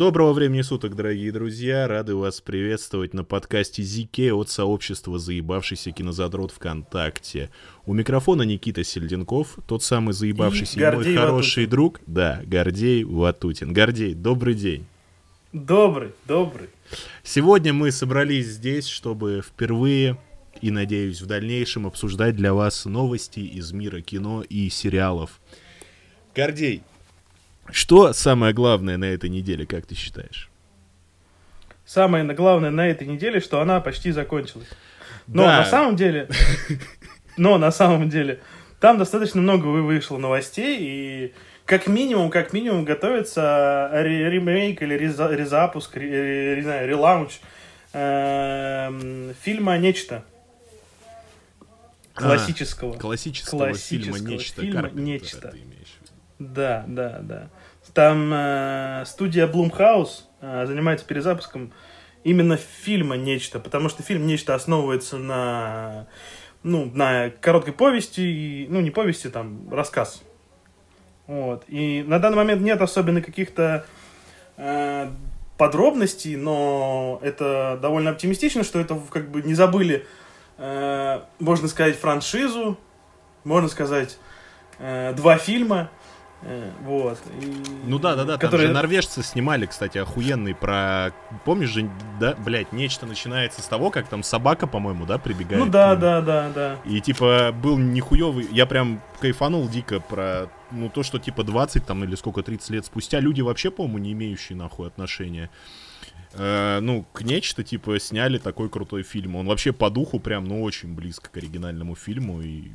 Доброго времени суток, дорогие друзья. Рады вас приветствовать на подкасте ZK от сообщества «Заебавшийся кинозадрот ВКонтакте». У микрофона Никита Сельденков, тот самый заебавшийся и, мой хороший Ватутин. друг. Да, Гордей Ватутин. Гордей, добрый день. Добрый, добрый. Сегодня мы собрались здесь, чтобы впервые и, надеюсь, в дальнейшем обсуждать для вас новости из мира кино и сериалов. Гордей, что самое главное на этой неделе, как ты считаешь? Самое главное на этой неделе, что она почти закончилась. Но да. на самом деле, но на самом деле, там достаточно много вышло новостей, и как минимум, как минимум готовится ремейк или резапуск, не знаю, релаунч эм, фильма «Нечто». Классического. А, классического, классического фильма «Нечто». Фильма «Нечто». Да, да, да. Там э, студия Blumhouse э, занимается перезапуском именно фильма «Нечто», потому что фильм «Нечто» основывается на, ну, на короткой повести, и, ну, не повести, там, рассказ. Вот. И на данный момент нет особенно каких-то э, подробностей, но это довольно оптимистично, что это как бы не забыли, э, можно сказать, франшизу, можно сказать, э, два фильма, вот. И... Ну да, да, да. Которые... Там же норвежцы снимали, кстати, охуенный про. Помнишь же, да, блядь, нечто начинается с того, как там собака, по-моему, да, прибегает. Ну да, да, да, да. И типа был нихуевый. Я прям кайфанул дико про ну то, что типа 20 там или сколько, 30 лет спустя люди вообще, по-моему, не имеющие нахуй отношения. Э, ну, к нечто, типа, сняли такой крутой фильм. Он вообще по духу прям, ну, очень близко к оригинальному фильму. И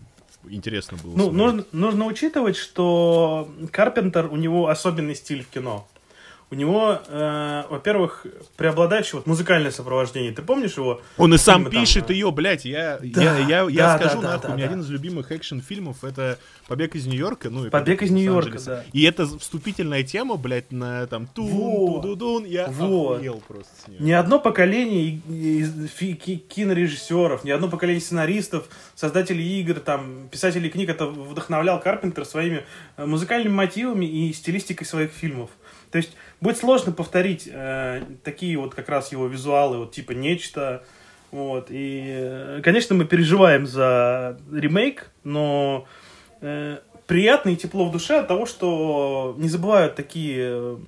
интересно было. Ну, нужно, нужно учитывать, что Карпентер, у него особенный стиль в кино. У него, э, во-первых, преобладающее вот музыкальное сопровождение. Ты помнишь его? Он и сам фильмы, пишет там, ее, блядь. Я, да, я, я, я да, скажу да, нахуй, да, у меня да. один из любимых экшн-фильмов это «Побег из Нью-Йорка». Ну, «Побег из Нью-Йорка», да. И это вступительная тема, блядь, на там тун, вот. ту я вот. охуел просто с нее. Ни одно поколение кинорежиссеров, ни одно поколение сценаристов, создателей игр, там, писателей книг это вдохновлял Карпентер своими э, музыкальными мотивами и стилистикой своих фильмов. То есть будет сложно повторить э, такие вот как раз его визуалы, вот типа нечто. Вот. И, э, конечно, мы переживаем за ремейк, но э, приятно и тепло в душе от того, что не забывают такие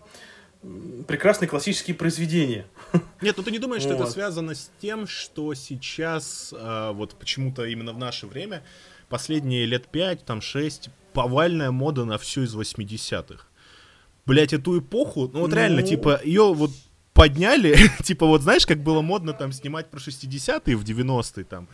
прекрасные классические произведения. Нет, ну ты не думаешь, вот. что это связано с тем, что сейчас, э, вот почему-то именно в наше время, последние лет пять, там шесть, повальная мода на все из 80-х блядь, эту эпоху, ну вот ну... реально, типа, ее вот подняли, типа вот знаешь, как было модно там снимать про 60-е в 90-е там,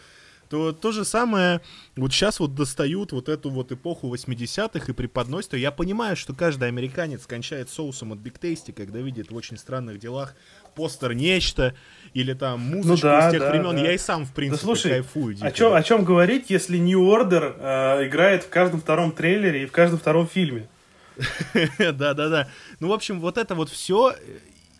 то то же самое вот сейчас вот достают вот эту вот эпоху 80-х и преподносят. Я понимаю, что каждый американец кончает соусом от Big Tasty, когда видит в очень странных делах постер нечто или там музычку ну, да, из тех да, времен. Да. Я и сам, в принципе, да, слушай, кайфую. Дико. О чем, о чем говорить, если New Order э, играет в каждом втором трейлере и в каждом втором фильме? Да-да-да. Ну, в общем, вот это вот все.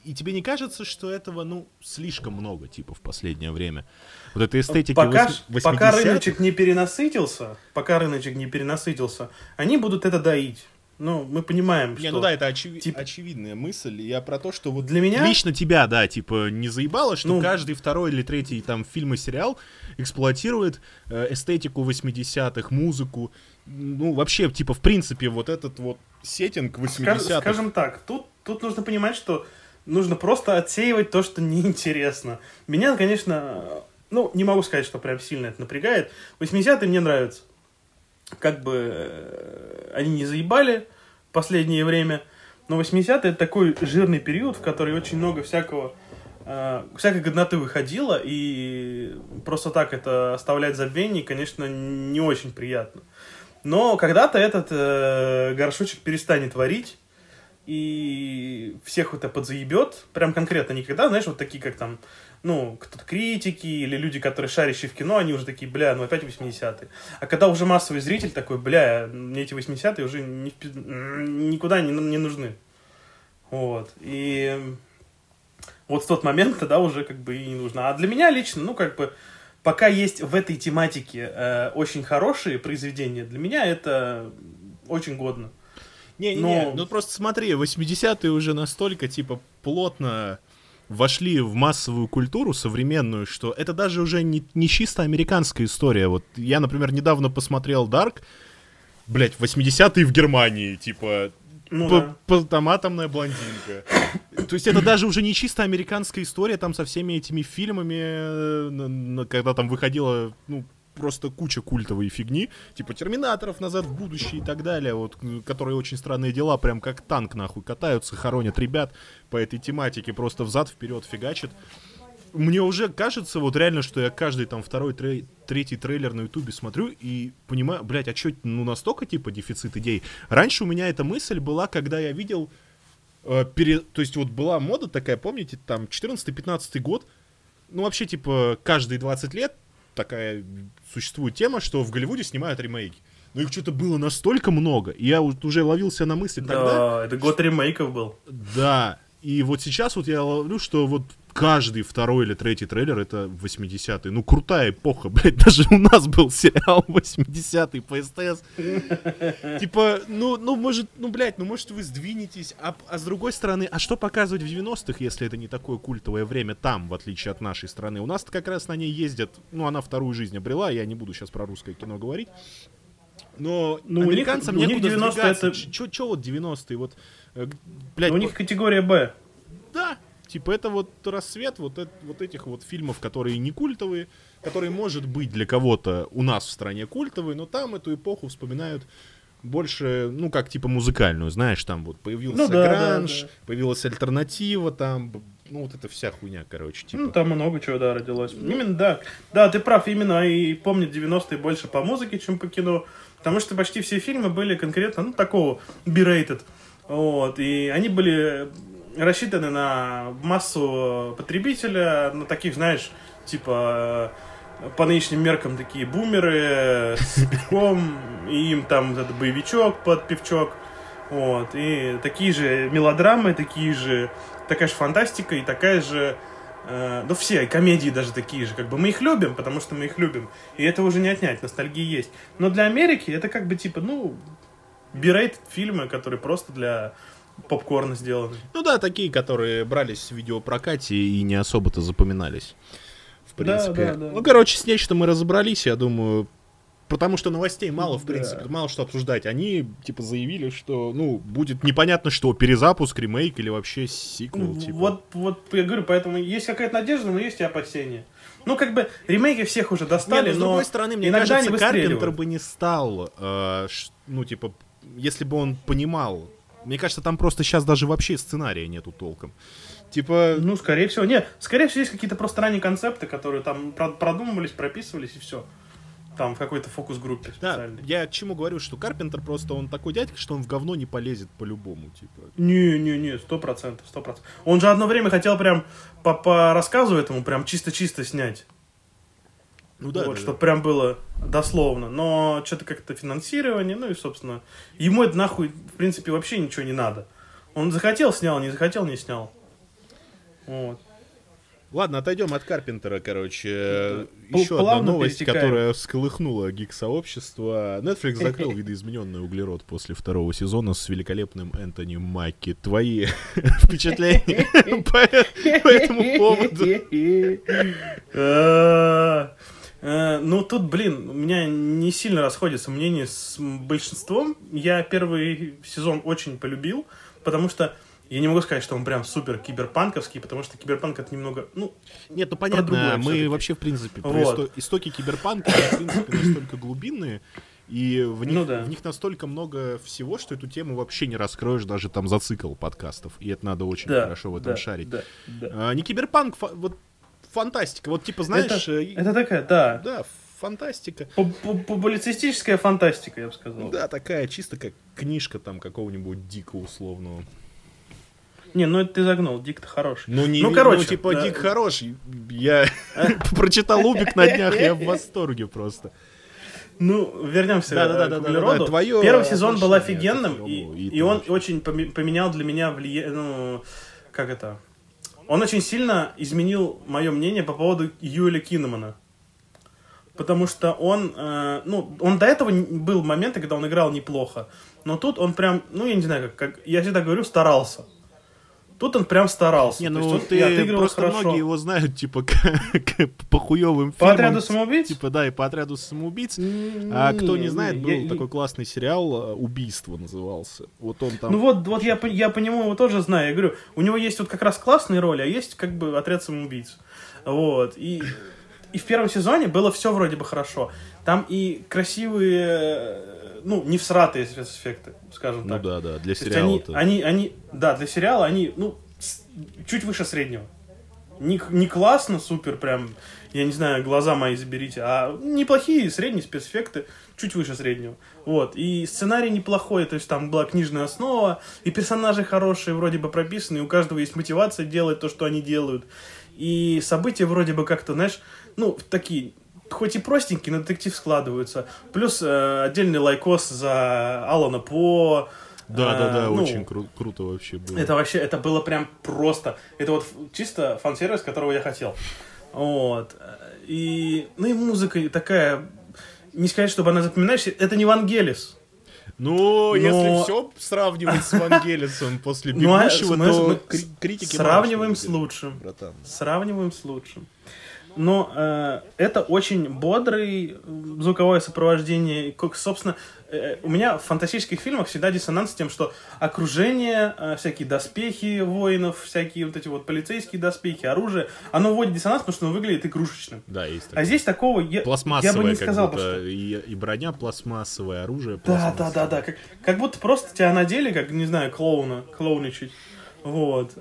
И тебе не кажется, что этого, ну, слишком много, типа, в последнее время? Вот этой эстетики пока, 80 Пока рыночек не перенасытился, пока рыночек не перенасытился, они будут это доить. Ну, мы понимаем, что... Не, ну да, это очеви... типа... очевидная мысль. Я про то, что вот для меня... Лично тебя, да, типа, не заебало, что ну... каждый второй или третий там фильм и сериал эксплуатирует э, эстетику 80-х, музыку. Ну, вообще, типа, в принципе, вот этот вот сеттинг 80-х. Скажем так, тут, тут нужно понимать, что нужно просто отсеивать то, что неинтересно. Меня, конечно, ну, не могу сказать, что прям сильно это напрягает. 80-е мне нравятся как бы э, они не заебали в последнее время, но 80-е это такой жирный период, в который очень много всякого э, всякой годноты выходило, и просто так это оставлять забвение, конечно, не очень приятно. Но когда-то этот э, горшочек перестанет варить, и всех это подзаебет, прям конкретно никогда, знаешь, вот такие, как там ну, кто-то критики или люди, которые шарящие в кино, они уже такие, бля, ну опять 80-е. А когда уже массовый зритель такой, бля, мне эти 80-е уже ни, никуда не, не нужны. Вот. И вот в тот момент тогда уже как бы и не нужно. А для меня лично, ну, как бы, пока есть в этой тематике э, очень хорошие произведения, для меня это очень годно. Не, не, не, ну просто смотри, 80-е уже настолько, типа, плотно вошли в массовую культуру современную, что это даже уже не, не чисто американская история. Вот я, например, недавно посмотрел Dark, блять, 80-е в Германии, типа, ну, да. по, там атомная блондинка. То есть это даже уже не чисто американская история, там со всеми этими фильмами, э, когда там выходила, ну, просто куча культовой фигни, типа Терминаторов назад в будущее и так далее, вот, которые очень странные дела, прям как танк нахуй катаются, хоронят ребят по этой тематике, просто взад вперед фигачат. Мне уже кажется, вот реально, что я каждый там второй, трей, третий трейлер на ютубе смотрю и понимаю, блядь, а что, ну настолько типа дефицит идей? Раньше у меня эта мысль была, когда я видел, э, пере... то есть вот была мода такая, помните, там 14-15 год, ну вообще типа каждые 20 лет такая существует тема, что в Голливуде снимают ремейки. Но их что-то было настолько много, и я вот уже ловился на мысли да, тогда. Да, это год ремейков был. Да, и вот сейчас вот я ловлю, что вот каждый второй или третий трейлер это 80-е. Ну, крутая эпоха, блядь. Даже у нас был сериал 80-й по СТС. Типа, ну, ну, может, ну, блядь, ну, может, вы сдвинетесь. А, а с другой стороны, а что показывать в 90-х, если это не такое культовое время там, в отличие от нашей страны? У нас как раз на ней ездят, ну, она вторую жизнь обрела, я не буду сейчас про русское кино говорить. Но ну, американцам у них, некуда у них 90 это... Чё, вот 90-е? Вот, э, блядь, у них категория Б. Да, Типа это вот рассвет вот, это, вот этих вот фильмов, которые не культовые, которые, может быть, для кого-то у нас в стране культовые, но там эту эпоху вспоминают больше, ну, как типа музыкальную, знаешь, там вот появился ну, да, гранж, да, да. появилась альтернатива, там, ну, вот эта вся хуйня, короче, типа. Ну, там много чего, да, родилось. Ну, именно, да, да, ты прав, именно, и помнят 90-е больше по музыке, чем по кино, потому что почти все фильмы были конкретно, ну, такого, b вот, и они были рассчитаны на массу потребителя, на таких, знаешь, типа по нынешним меркам такие бумеры с пивком, и им там этот боевичок под пивчок, вот, и такие же мелодрамы, такие же, такая же фантастика и такая же, э, ну все, комедии даже такие же, как бы мы их любим, потому что мы их любим, и это уже не отнять, ностальгия есть, но для Америки это как бы типа, ну, бирейт фильмы, которые просто для попкорн сделаны. Ну да, такие, которые брались в видеопрокате и не особо-то запоминались. В принципе. Да, да, да. Ну, короче, с нечто мы разобрались, я думаю. Потому что новостей мало, в принципе, да. мало что обсуждать. Они, типа, заявили, что, ну, будет непонятно, что перезапуск, ремейк или вообще сиквел, типа. Вот, вот, я говорю, поэтому есть какая-то надежда, но есть и опасения. Ну, как бы, ремейки всех уже достали, Нет, но, с другой стороны, мне кажется, Карпентер бы не стал, э, ну, типа, если бы он понимал, мне кажется, там просто сейчас даже вообще сценария нету толком. Типа... Ну, скорее всего. Нет, скорее всего, есть какие-то просто ранние концепты, которые там продумывались, прописывались и все. Там в какой-то фокус-группе. Да, я чему говорю, что Карпентер просто, он такой дядька, что он в говно не полезет по-любому, типа. Не-не-не, сто процентов, сто процентов. Он же одно время хотел прям по, по рассказу этому прям чисто-чисто снять. Ну да. Вот, да, чтобы да. прям было дословно. Но что-то как-то финансирование, ну и, собственно, ему это нахуй, в принципе, вообще ничего не надо. Он захотел, снял, не захотел, не снял. Вот. Ладно, отойдем от Карпентера, короче. Еще одна новость, которая всколыхнула гик-сообщество. Netflix закрыл видоизмененный углерод после второго сезона с великолепным Энтони Маки. Твои впечатления по этому поводу? А, ну, тут, блин, у меня не сильно расходятся мнения с большинством. Я первый сезон очень полюбил, потому что я не могу сказать, что он прям супер киберпанковский, потому что киберпанк это немного, ну... Нет, ну понятно, другое, мы вообще, в принципе, вот. исто- истоки киберпанка, в принципе, настолько глубинные, и в них, ну, да. в них настолько много всего, что эту тему вообще не раскроешь даже там за цикл подкастов. И это надо очень да, хорошо в этом да, шарить. Да, да. А, не киберпанк, вот фантастика. Вот типа, знаешь... Это, э, это такая, да. Да, фантастика. Публицистическая фантастика, я бы сказал. Да, такая, чисто как книжка там какого-нибудь Дика условного. Не, ну это ты загнул, Дик-то хороший. Ну, не, ну, короче, ну, типа, да. Дик хороший. Я прочитал Убик на днях, я в восторге просто. Ну, вернемся да, да, да, к углероду. Да, да, Твое Первый сезон был офигенным, и, и, и он очень поменял для меня влияние, ну, как это, он очень сильно изменил мое мнение по поводу Юэля Киннемана. Потому что он, э, ну, он до этого был моменты, когда он играл неплохо. Но тут он прям, ну, я не знаю, как, как я всегда говорю, старался. Тут он прям старался. Не, То ну есть он ты отыгрывал просто хорошо. многие его знают, типа, по хуевым По фильмам. отряду самоубийц? Типа, да, и по отряду самоубийц. А кто не знает, был такой классный сериал э, «Убийство» назывался. Вот он там... Ну вот, вот я, по- я по нему его тоже знаю. Я говорю, у него есть вот как раз классные роли, а есть как бы отряд самоубийц. Вот. И, и в первом сезоне было все вроде бы хорошо. Там и красивые, э, ну, не всратые спецэффекты, скажем Ну так. да, да, для есть они, они, они, да, для сериала они, ну, с- чуть выше среднего. Не, не классно, супер, прям, я не знаю, глаза мои заберите, а неплохие средние спецэффекты, чуть выше среднего. Вот, и сценарий неплохой, то есть там была книжная основа, и персонажи хорошие, вроде бы прописаны, и у каждого есть мотивация делать то, что они делают. И события вроде бы как-то, знаешь, ну, такие, хоть и простенькие, но детектив складываются. Плюс э, отдельный лайкос за Алана По, Да, да, да, э, ну, очень кру- круто вообще было. это вообще, это было прям просто. Это вот чисто фан-сервис, которого я хотел. Вот. И, ну и музыка такая, не сказать, чтобы она запоминающаяся, это не Вангелис. Ну, если Но- все сравнивать с Вангелисом после Ну, а бегущего, то мы кри- критики Сравниваем с лучшим. Братан. Сравниваем с лучшим. Но э, это очень бодрый э, звуковое сопровождение. Как, собственно, э, у меня в фантастических фильмах всегда диссонанс с тем, что окружение, э, всякие доспехи воинов, всякие вот эти вот полицейские доспехи, оружие, оно вводит диссонанс, потому что оно выглядит игрушечным. Да, есть А такое. здесь такого я, Пластмассовое, я бы не сказал, будто, что... и, и броня пластмассовая, оружие Да, да, пластмассовое. да, да. Как, как будто просто тебя надели, как, не знаю, клоуна, клоуничать. Вот.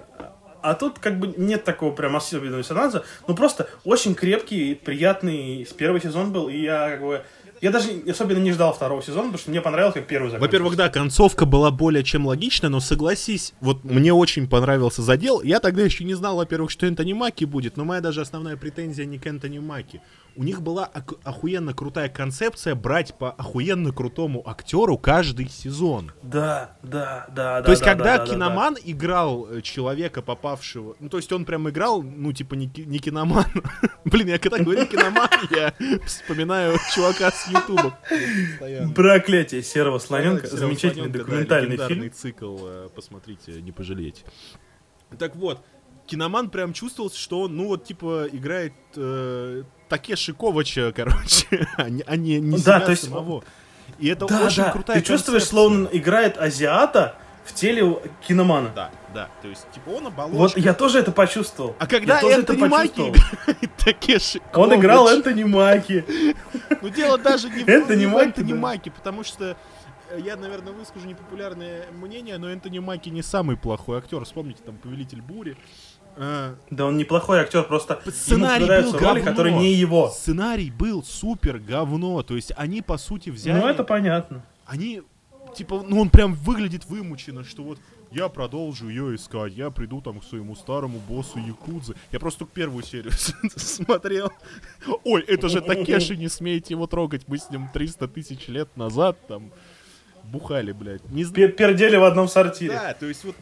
А тут как бы нет такого прям особенного диссонанса. Ну просто очень крепкий, приятный первый сезон был. И я как бы... Я даже особенно не ждал второго сезона, потому что мне понравилось, как первый закончился. Во-первых, да, концовка была более чем логична, но согласись, вот мне очень понравился задел. Я тогда еще не знал, во-первых, что Энтони Маки будет, но моя даже основная претензия не к Энтони Маки. У них была охуенно крутая концепция брать по охуенно крутому актеру каждый сезон. Да, да, да, да. то есть, да, когда да, да, киноман играл э, человека, попавшего... Ну, то есть, он прям играл, ну, типа, не, не киноман. Блин, я когда говорю киноман, я вспоминаю чувака с Ютуба. да. Проклятие серого слоненка. Замечательный да, документальный фильм. цикл, э, посмотрите, не пожалеете. Так вот, киноман прям чувствовался, что он, ну вот, типа, играет э, Такеши Ковача, короче, а не, не, Да, себя то есть самого. И это Да, очень да. крутая Ты чувствуешь, словно играет азиата в теле киномана. Да, да, то есть, типа, он оболочка. Вот я тоже это почувствовал. А когда я тоже Энтони Маки почувствовал. играет Такеши Он играл Энтони Маки. Ну, дело даже не в Энтони Маки. Маки, потому что э, я, наверное, выскажу непопулярное мнение, но Энтони Маки не самый плохой актер. Вспомните, там, «Повелитель бури». А, Да он неплохой актер, просто Сценарий ему был роли, говно. которые не его. Сценарий был супер говно. То есть они, по сути, взяли... Ну это понятно. Они, типа, ну он прям выглядит вымученно, что вот я продолжу ее искать, я приду там к своему старому боссу Якудзы. Я просто только первую серию смотрел. Ой, это же Такеши, не смейте его трогать, мы с ним 300 тысяч лет назад там бухали, блядь. Не Пердели в одном сортире. Да, то есть вот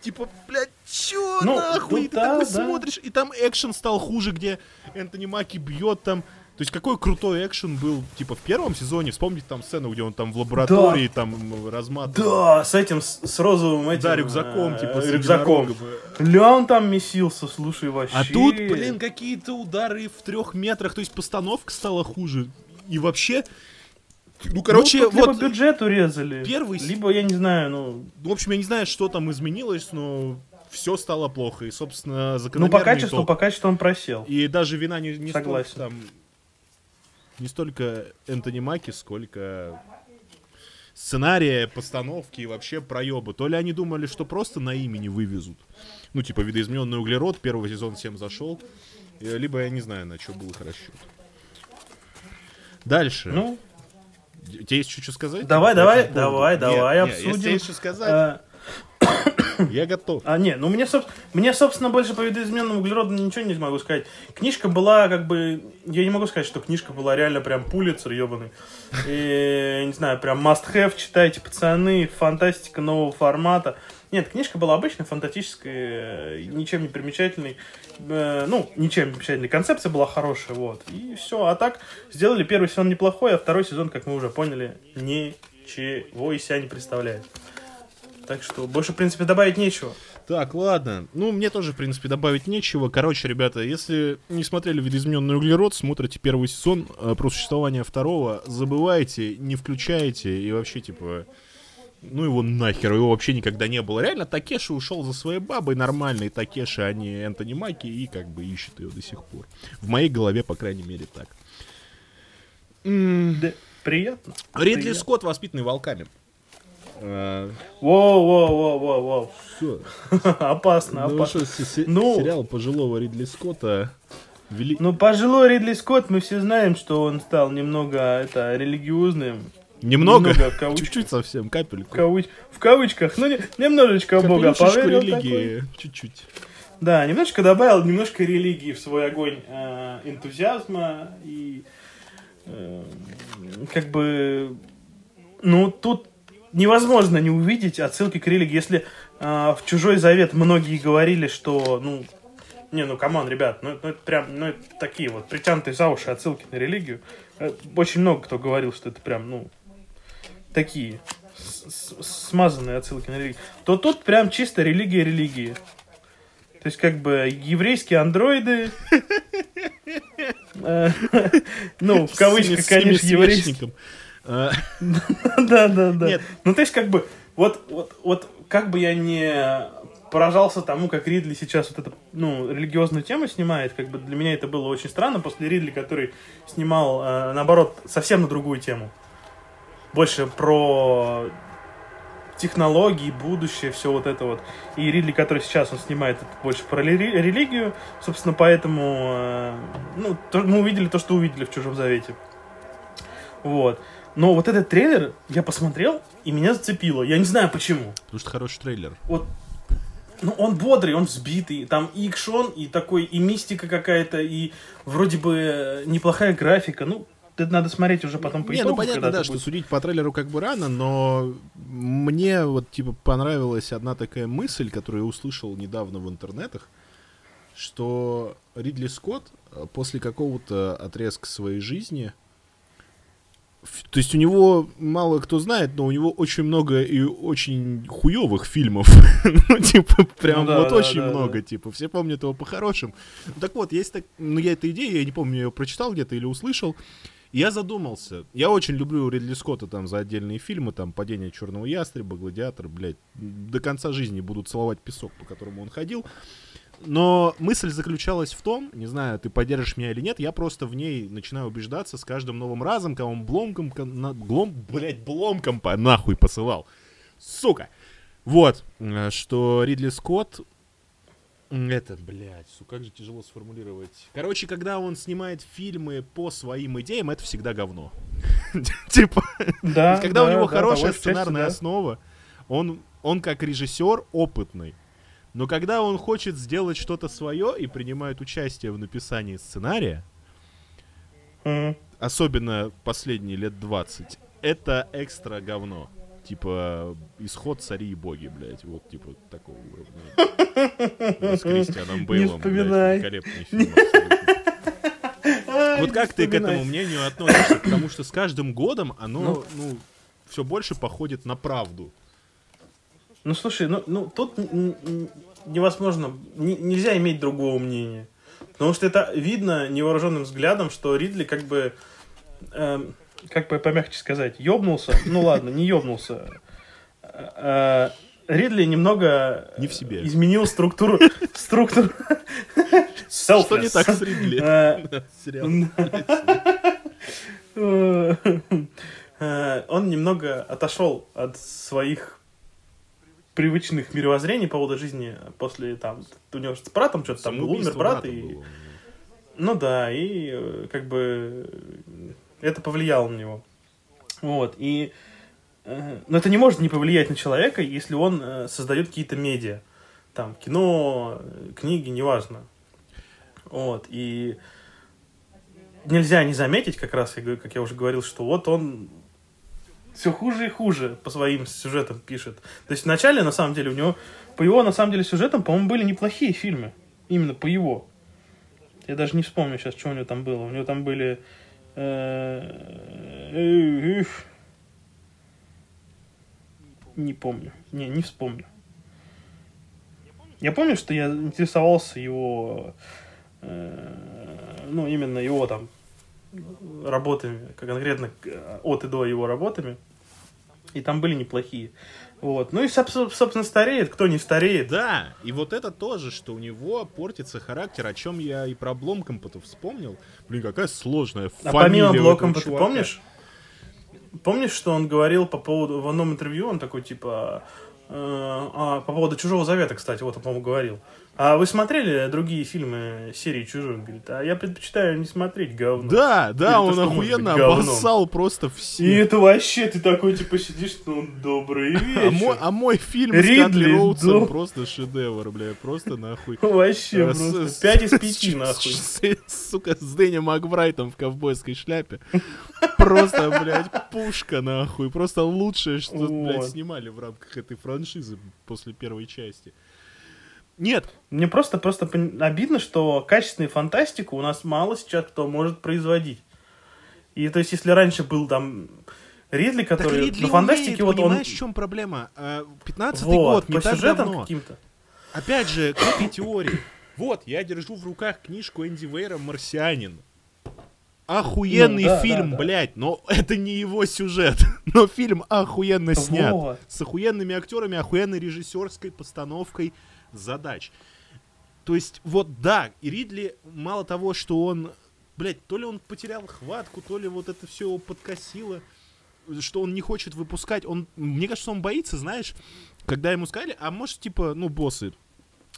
Типа, блядь, чё Ну, нахуй? ну ты да, такой да. смотришь, и там экшен стал хуже, где Энтони Маки бьет там. То есть какой крутой экшен был, типа, в первом сезоне. Вспомните там сцену, где он там в лаборатории там м, разматывал. Да, с этим, с, с розовым этим... Да, рюкзаком, э, типа, с рюкзаком. единорогом. Ля, он там месился, слушай, вообще. А тут, блин, какие-то удары в трех метрах, то есть постановка стала хуже. И вообще, ну, короче, ну, тут либо вот, бюджет урезали, первый либо, я не знаю, ну... в общем, я не знаю, что там изменилось, но все стало плохо. И, собственно, Ну, закономерный по качеству, итог. по качеству он просел. И даже вина не, не Согласен. столько там не столько Энтони Маки, сколько сценария, постановки и вообще проебы. То ли они думали, что просто на имени вывезут. Ну, типа, видоизмененный углерод, первый сезон всем зашел. Э, Либо я не знаю, на что был их расчет. Дальше. Ну, Тебе есть что сказать? Давай, давай, давай, давай, обсудим. есть что сказать, э, я готов. А, не, ну мне, соб- мне, собственно, больше по видоизменному углероду ничего не могу сказать. Книжка была, как бы, я не могу сказать, что книжка была реально прям пулицер ебаный. И, не знаю, прям must-have, читайте, пацаны, фантастика нового формата. Нет, книжка была обычная, фантастическая, э, ничем не примечательной. Э, ну, ничем не примечательной. Концепция была хорошая, вот. И все. А так, сделали первый сезон неплохой, а второй сезон, как мы уже поняли, ничего из себя не представляет. Так что больше, в принципе, добавить нечего. Так, ладно. Ну, мне тоже, в принципе, добавить нечего. Короче, ребята, если не смотрели «Видоизмененный углерод», смотрите первый сезон э, про существование второго, забывайте, не включайте и вообще, типа, ну его нахер, его вообще никогда не было. Реально, Такеши ушел за своей бабой, нормальный Такеши, а не Энтони Маки, и как бы ищет ее до сих пор. В моей голове, по крайней мере, так. Да, приятно. Ридли приятно. Скотт, воспитанный волками. А, Воу-воу-воу-воу-воу. всё. Опасно, Ну, опасно. что, се- Ну- сериал пожилого Ридли Скотта вели... Ну, пожилой Ридли Скотт, мы все знаем, что он стал немного это, религиозным. Немного, в чуть-чуть совсем, В, капельку. кавыч- в кавычках, ну, не- немножечко в Бога поверил. такой. религии, чуть-чуть. Да, немножко добавил немножко религии в свой огонь э, энтузиазма и э, как бы ну тут невозможно не увидеть отсылки к религии. Если э, в Чужой: Завет многие говорили, что ну не, ну come on, ребят, ну, ну, это прям, ну это такие вот притянутые за уши отсылки на религию. Э, Очень много кто говорил, что это прям, ну, такие смазанные отсылки на религию. То тут прям чисто религия религии. То есть, как бы, еврейские андроиды... э, Ну, в кавычках, конечно, еврейские. Да, да, да. Нет. Ну, то есть, как бы, вот, вот, вот, как бы я не поражался тому, как Ридли сейчас вот эту, ну, религиозную тему снимает, как бы для меня это было очень странно, после Ридли, который снимал, э, наоборот, совсем на другую тему. Больше про технологии, будущее, все вот это вот. И Ридли, который сейчас он снимает, это больше про рели- религию, собственно, поэтому, э, ну, то- мы увидели то, что увидели в «Чужом завете». Вот. Но вот этот трейлер я посмотрел, и меня зацепило. Я не знаю почему. Потому что хороший трейлер. Вот, ну, он бодрый, он взбитый. Там и экшон, и такой, и мистика какая-то, и вроде бы неплохая графика. Ну, это надо смотреть уже потом по Не, итогу, ну понятно, да, что будет. судить по трейлеру как бы рано, но мне вот типа понравилась одна такая мысль, которую я услышал недавно в интернетах, что Ридли Скотт э, после какого-то отрезка своей жизни, то есть у него мало кто знает, но у него очень много и очень хуевых фильмов. ну, типа, прям Ну да, вот да, очень да, много, да. типа, все помнят его по-хорошему. Ну, так вот, есть так, ну, я эта идея, я не помню, я ее прочитал где-то или услышал, и я задумался. Я очень люблю Ридли Скотта там за отдельные фильмы, там «Падение черного ястреба», «Гладиатор», блядь. До конца жизни буду целовать песок, по которому он ходил. Но мысль заключалась в том, не знаю, ты поддержишь меня или нет, я просто в ней начинаю убеждаться с каждым новым разом, когда он бломком, на, глом, блядь, бломком по нахуй посылал. Сука! Вот, э, что Ридли Скотт Это, блядь, сука, как же тяжело сформулировать. Короче, когда он снимает фильмы по своим идеям, это всегда говно. Типа, Да, когда у него хорошая сценарная основа, он как режиссер опытный. Но когда он хочет сделать что-то свое и принимает участие в написании сценария, Мгм. особенно последние лет 20, это экстра говно. Типа, исход цари и боги, блядь. Вот, типа, такого уровня. С Кристианом Бейлом, блядь, великолепный фильм Вот как ты к этому мнению относишься? Потому что с каждым годом оно, ну, все больше походит на правду. Ну слушай, ну, ну тут невозможно, не- нельзя иметь другого мнения. Потому что это видно невооруженным взглядом, что Ридли как бы, эм, как бы помягче сказать, ёбнулся. Ну ладно, не ёбнулся. Э, Ридли немного Не в себе. изменил структуру. структуру. Что не так с Ридли? Э. Э, Он немного отошел от своих привычных мировоззрений по поводу жизни после там у него с братом что-то там был, умер брат и было. ну да и э, как бы это повлияло на него. Вот и э, но это не может не повлиять на человека если он э, создает какие-то медиа. Там кино книги неважно. Вот и нельзя не заметить, как раз, как я уже говорил, что вот он все хуже и хуже по своим сюжетам пишет. То есть вначале, на самом деле, у него, по его, на самом деле, сюжетам, по-моему, были неплохие фильмы. Именно по его. Я даже не вспомню сейчас, что у него там было. У него там были... э, э, ух. Не помню. Не, не вспомню. Я помню, что я интересовался его, э, ну, именно его там работами, конкретно от и до его работами. И там были неплохие. Вот. Ну и, собственно, стареет, кто не стареет. Да, и вот это тоже, что у него портится характер, о чем я и про Бломкомпота вспомнил. Блин, какая сложная а фамилия А помимо Бломкомпота, помнишь? Помнишь, что он говорил по поводу, в одном интервью, он такой, типа, э, а, по поводу Чужого Завета, кстати, вот он, по-моему, говорил. А вы смотрели другие фильмы серии Чужой? Он говорит, а я предпочитаю не смотреть говно. Да, да, говорит, он охуенно обоссал просто все. И это вообще, ты такой, типа, сидишь, ну, добрый вечер. А мой, а мой фильм Ридли, с Кандли Роудсом доб... просто шедевр, бля, просто нахуй. Вообще, а, просто, 5 из 5, нахуй. сука, с Дэнни Макбрайтом в ковбойской шляпе. Просто, блядь, пушка, нахуй. Просто лучшее, что, блядь, снимали в рамках этой франшизы после первой части. Нет. Мне просто, просто обидно, что качественную фантастику у нас мало сейчас кто может производить. И то есть, если раньше был там Ридли, который так Ридли на фантастике, умеет, вот понимаешь, он... в чем проблема? 15-й вот, год, не по так давно. каким-то. Опять же, копии теории. Вот, я держу в руках книжку Энди Вейра «Марсианин». Охуенный ну, да, фильм, да, да. блядь, но это не его сюжет. Но фильм охуенно снят. Вот. С охуенными актерами, охуенной режиссерской постановкой задач. То есть, вот да, и Ридли, мало того, что он, блядь, то ли он потерял хватку, то ли вот это все его подкосило, что он не хочет выпускать. Он, мне кажется, он боится, знаешь, когда ему сказали, а может, типа, ну, боссы,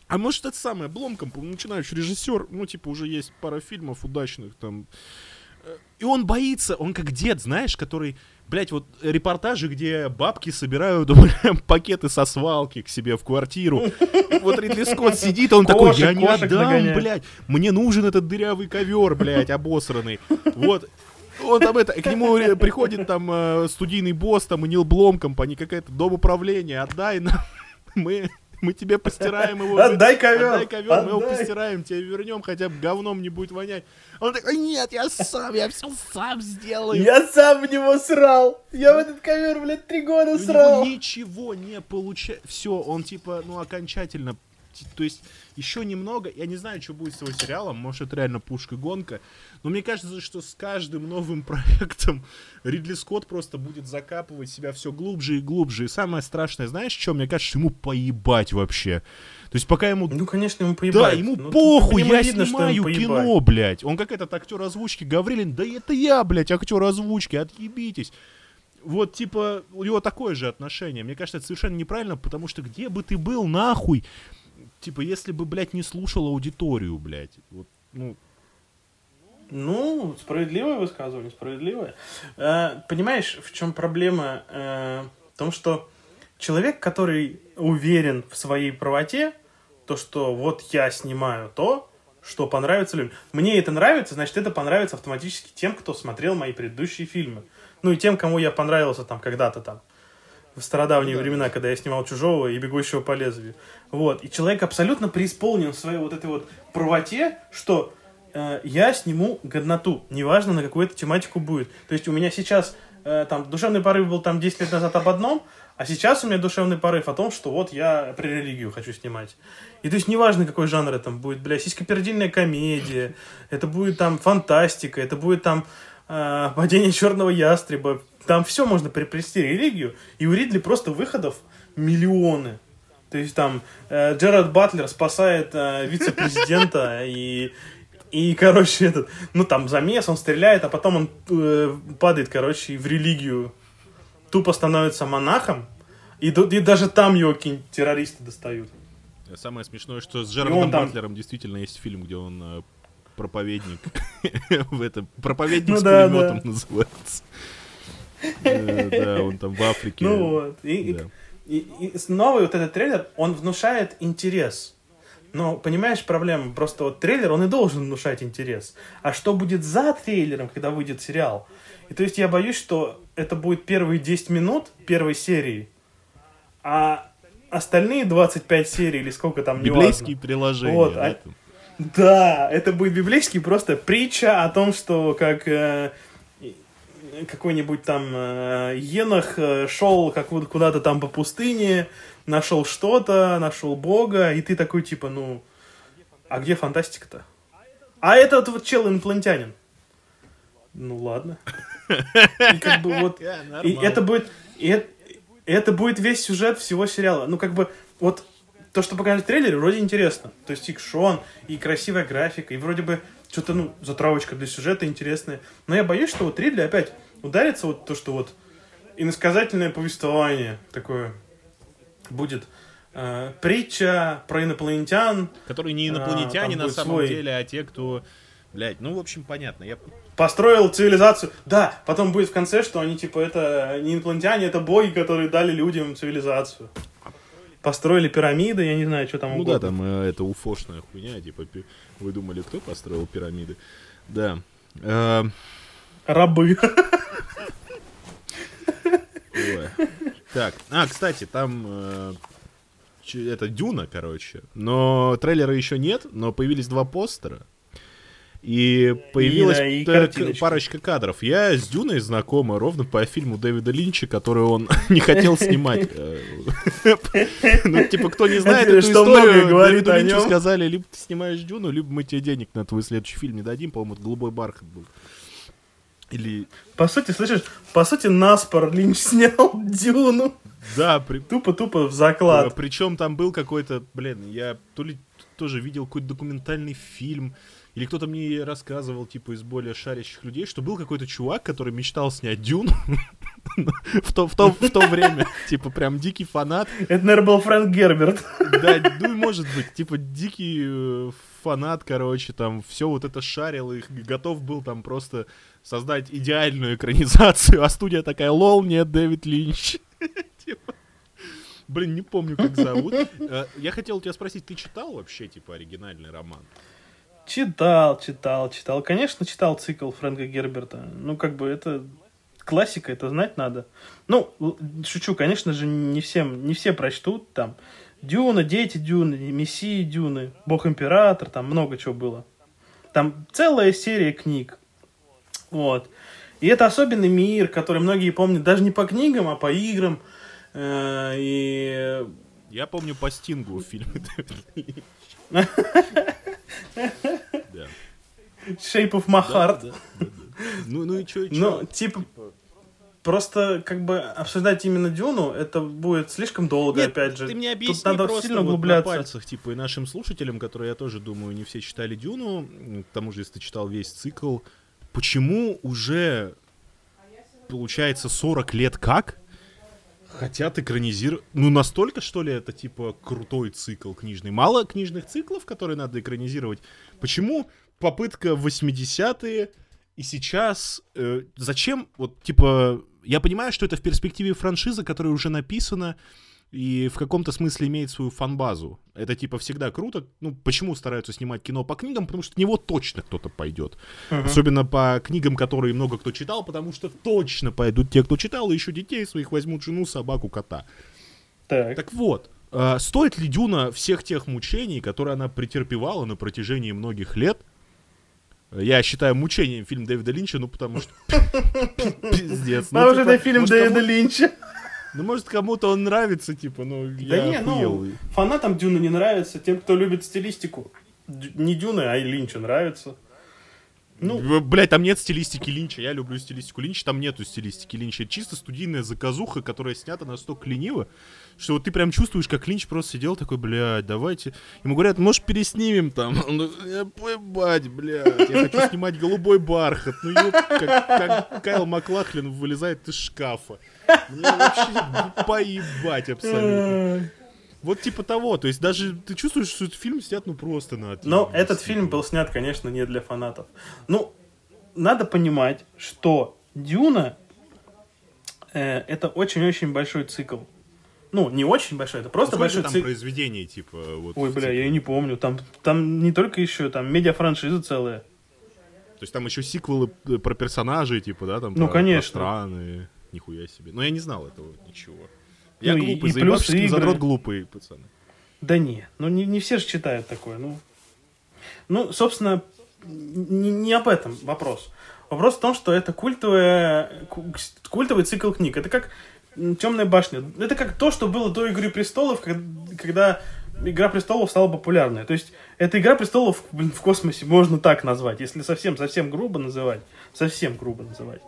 а может, это самое, Бломком, начинающий режиссер, ну, типа, уже есть пара фильмов удачных, там, и он боится, он как дед, знаешь, который, блядь, вот репортажи, где бабки собирают блядь, пакеты со свалки к себе в квартиру. Вот Ридли Скотт сидит, он такой, я не отдам, блядь, мне нужен этот дырявый ковер, блядь, обосранный. Вот, он там это, к нему приходит там э, студийный босс, там, и Нил Бломкомп, они какая-то дом управления, отдай нам, мы мы тебе постираем его. Отдай ковер. Отдай ковер, мы его постираем, тебе вернем, хотя бы говном не будет вонять. Он такой, нет, я сам, я все сам сделаю. Я сам в него срал. Я в этот ковер, блядь, три года срал. ничего не получается. Все, он типа, ну, окончательно то есть еще немного, я не знаю, что будет с его сериалом, может это реально пушка-гонка, но мне кажется, что с каждым новым проектом Ридли Скотт просто будет закапывать себя все глубже и глубже. И самое страшное, знаешь, что? Мне кажется, ему поебать вообще. То есть пока ему... Ну, конечно, ему поебать. Да, ему ну, похуй, я видно, снимаю кино, блядь. Он как этот актер озвучки Гаврилин, да это я, блядь, актер озвучки, отъебитесь. Вот, типа, у него такое же отношение. Мне кажется, это совершенно неправильно, потому что где бы ты был, нахуй, типа, если бы, блядь, не слушал аудиторию, блядь, вот, ну... Ну, справедливое высказывание, справедливое. Э, понимаешь, в чем проблема? Э, в том, что человек, который уверен в своей правоте, то, что вот я снимаю то, что понравится людям. Мне это нравится, значит, это понравится автоматически тем, кто смотрел мои предыдущие фильмы. Ну и тем, кому я понравился там когда-то там в стародавние да. времена, когда я снимал «Чужого» и «Бегущего по лезвию». Вот. И человек абсолютно преисполнен в своей вот этой вот правоте, что э, я сниму годноту, неважно, на какую это тематику будет. То есть у меня сейчас э, там душевный порыв был там 10 лет назад об одном, а сейчас у меня душевный порыв о том, что вот я про религию хочу снимать. И то есть неважно, какой жанр это будет, бля, сиськопердильная комедия, это будет там фантастика, это будет там э, падение черного ястреба, там все можно приплести религию, и у Ридли просто выходов миллионы. То есть там э, Джерард Батлер спасает э, вице-президента и и, короче, этот, ну там замес, он стреляет, а потом он э, падает, короче, в религию. Тупо становится монахом, и, и даже там его какие-нибудь террористы достают. Самое смешное, что с Джерардом там... Батлером действительно есть фильм, где он э, проповедник. в этом проповедник с ну пулеметом называется. Да, он там в Африке. Ну вот. И, и, и новый вот этот трейлер, он внушает интерес. Но, понимаешь, проблема, просто вот трейлер, он и должен внушать интерес. А что будет за трейлером, когда выйдет сериал? И то есть я боюсь, что это будет первые 10 минут первой серии, а остальные 25 серий или сколько там, Библейские неважно. приложения. Вот, а, да, это будет библейский просто притча о том, что как э, какой-нибудь там э, Енах э, шел как вот куда-то там по пустыне, нашел что-то, нашел Бога, и ты такой типа, ну, а где фантастика-то? А этот вот чел инопланетянин. Ну ладно. И как бы вот, и это будет, и это, это будет весь сюжет всего сериала. Ну как бы вот то, что показали в трейлере, вроде интересно. То есть и Шон, и красивая графика, и вроде бы что-то, ну, затравочка для сюжета интересная. Но я боюсь, что вот Ридли опять ударится вот то, что вот иносказательное повествование такое будет. Э, притча про инопланетян. Которые не инопланетяне а, на самом свой... деле, а те, кто... Блять, ну, в общем, понятно. Я... Построил цивилизацию. Да, потом будет в конце, что они, типа, это не инопланетяне, это боги, которые дали людям цивилизацию построили пирамиды, я не знаю, что там Ну угодно. да, там э, это уфошная хуйня, типа, вы думали, кто построил пирамиды? Да. Э... Рабы. Ой. Так, а, кстати, там э, это Дюна, короче. Но трейлера еще нет, но появились два постера. И появилась и, да, и парочка кадров. Я с Дюной знакома ровно по фильму Дэвида Линча, который он не хотел снимать. Ну, типа, кто не знает эту историю, Дэвиду Линчу сказали, либо ты снимаешь Дюну, либо мы тебе денег на твой следующий фильм не дадим. По-моему, «Голубой бархат» был. Или... По сути, слышишь, по сути, Наспор Линч снял Дюну. Да, при... тупо-тупо в заклад. Причем там был какой-то, блин, я то ли тоже видел какой-то документальный фильм, или кто-то мне рассказывал, типа, из более шарящих людей, что был какой-то чувак, который мечтал снять Дюну в, то, в, то, в то время. Типа, прям дикий фанат. Это, наверное, был Фрэнк Герберт. Да, ну, может быть. Типа, дикий э, фанат, короче, там, все вот это шарил и готов был там просто создать идеальную экранизацию. А студия такая, лол, нет, Дэвид Линч. Типа, блин, не помню, как зовут. Э, я хотел тебя спросить, ты читал вообще, типа, оригинальный роман? Читал, читал, читал. Конечно, читал цикл Фрэнка Герберта. Ну, как бы это классика, это знать надо. Ну, шучу, конечно же, не всем, не все прочтут там. Дюна, дети Дюны, Мессии Дюны, Бог Император, там много чего было. Там целая серия книг. Вот. И это особенный мир, который многие помнят даже не по книгам, а по играм. Э, и... Я помню по Стингу в фильме. Shape of my heart. Ну, ну и что, и Ну, типа, Просто, как бы, обсуждать именно Дюну, это будет слишком долго, Нет, опять же. ты мне объясни Тут надо просто сильно углубляться. Вот на пальцах, типа, и нашим слушателям, которые, я тоже думаю, не все читали Дюну, к тому же, если ты читал весь цикл, почему уже, получается, 40 лет как хотят экранизировать... Ну, настолько, что ли, это, типа, крутой цикл книжный? Мало книжных циклов, которые надо экранизировать? Почему попытка в 80-е и сейчас... Э, зачем, вот, типа... Я понимаю, что это в перспективе франшиза, которая уже написана, и в каком-то смысле имеет свою фан-базу. Это типа всегда круто. Ну, почему стараются снимать кино по книгам? Потому что в него точно кто-то пойдет. Uh-huh. Особенно по книгам, которые много кто читал, потому что точно пойдут те, кто читал, и еще детей своих возьмут, жену, собаку, кота. Так, так вот, э, стоит ли Дюна всех тех мучений, которые она претерпевала на протяжении многих лет? Я считаю мучением фильм Дэвида Линча, ну потому что... Пиздец. А уже это фильм Дэвида Линча. Ну, может, кому-то он нравится, типа, ну, да я не, охуел. ну, фанатам Дюна не нравится, тем, кто любит стилистику. Не Дюны, а и Линча нравится. Ну, блядь, там нет стилистики Линча. Я люблю стилистику Линча, там нету стилистики Линча. чисто студийная заказуха, которая снята настолько лениво, что вот ты прям чувствуешь, как Линч просто сидел такой, блядь, давайте. Ему говорят, может, переснимем там. Он, поебать, блядь, я хочу снимать голубой бархат. Ну, ёб, как, как Кайл Маклахлин вылезает из шкафа. Мне вообще поебать абсолютно. Вот типа того, то есть даже ты чувствуешь, что этот фильм снят ну просто на... Но этот фильм был снят, конечно, не для фанатов. Ну, надо понимать, что Дюна э, это очень-очень большой цикл. Ну, не очень большой, это просто ну, большой там цикл. произведение, типа, вот. Ой, бля, я не помню. Там, там не только еще, там медиафраншиза целая. То есть там еще сиквелы э, про персонажей, типа, да, там ну, про, конечно. про страны. Нихуя себе. Но я не знал этого ничего. Я ну, глупый, и, и плюс игры... задрот глупый, пацаны. Да не, ну не, не все же читают такое, ну. Ну, собственно, не, не об этом вопрос. Вопрос в том, что это культовая, культовый цикл книг. Это как Темная башня. Это как то, что было до Игры престолов, когда Игра престолов стала популярной. То есть, это Игра престолов блин, в космосе можно так назвать, если совсем-совсем грубо называть. Совсем грубо называть.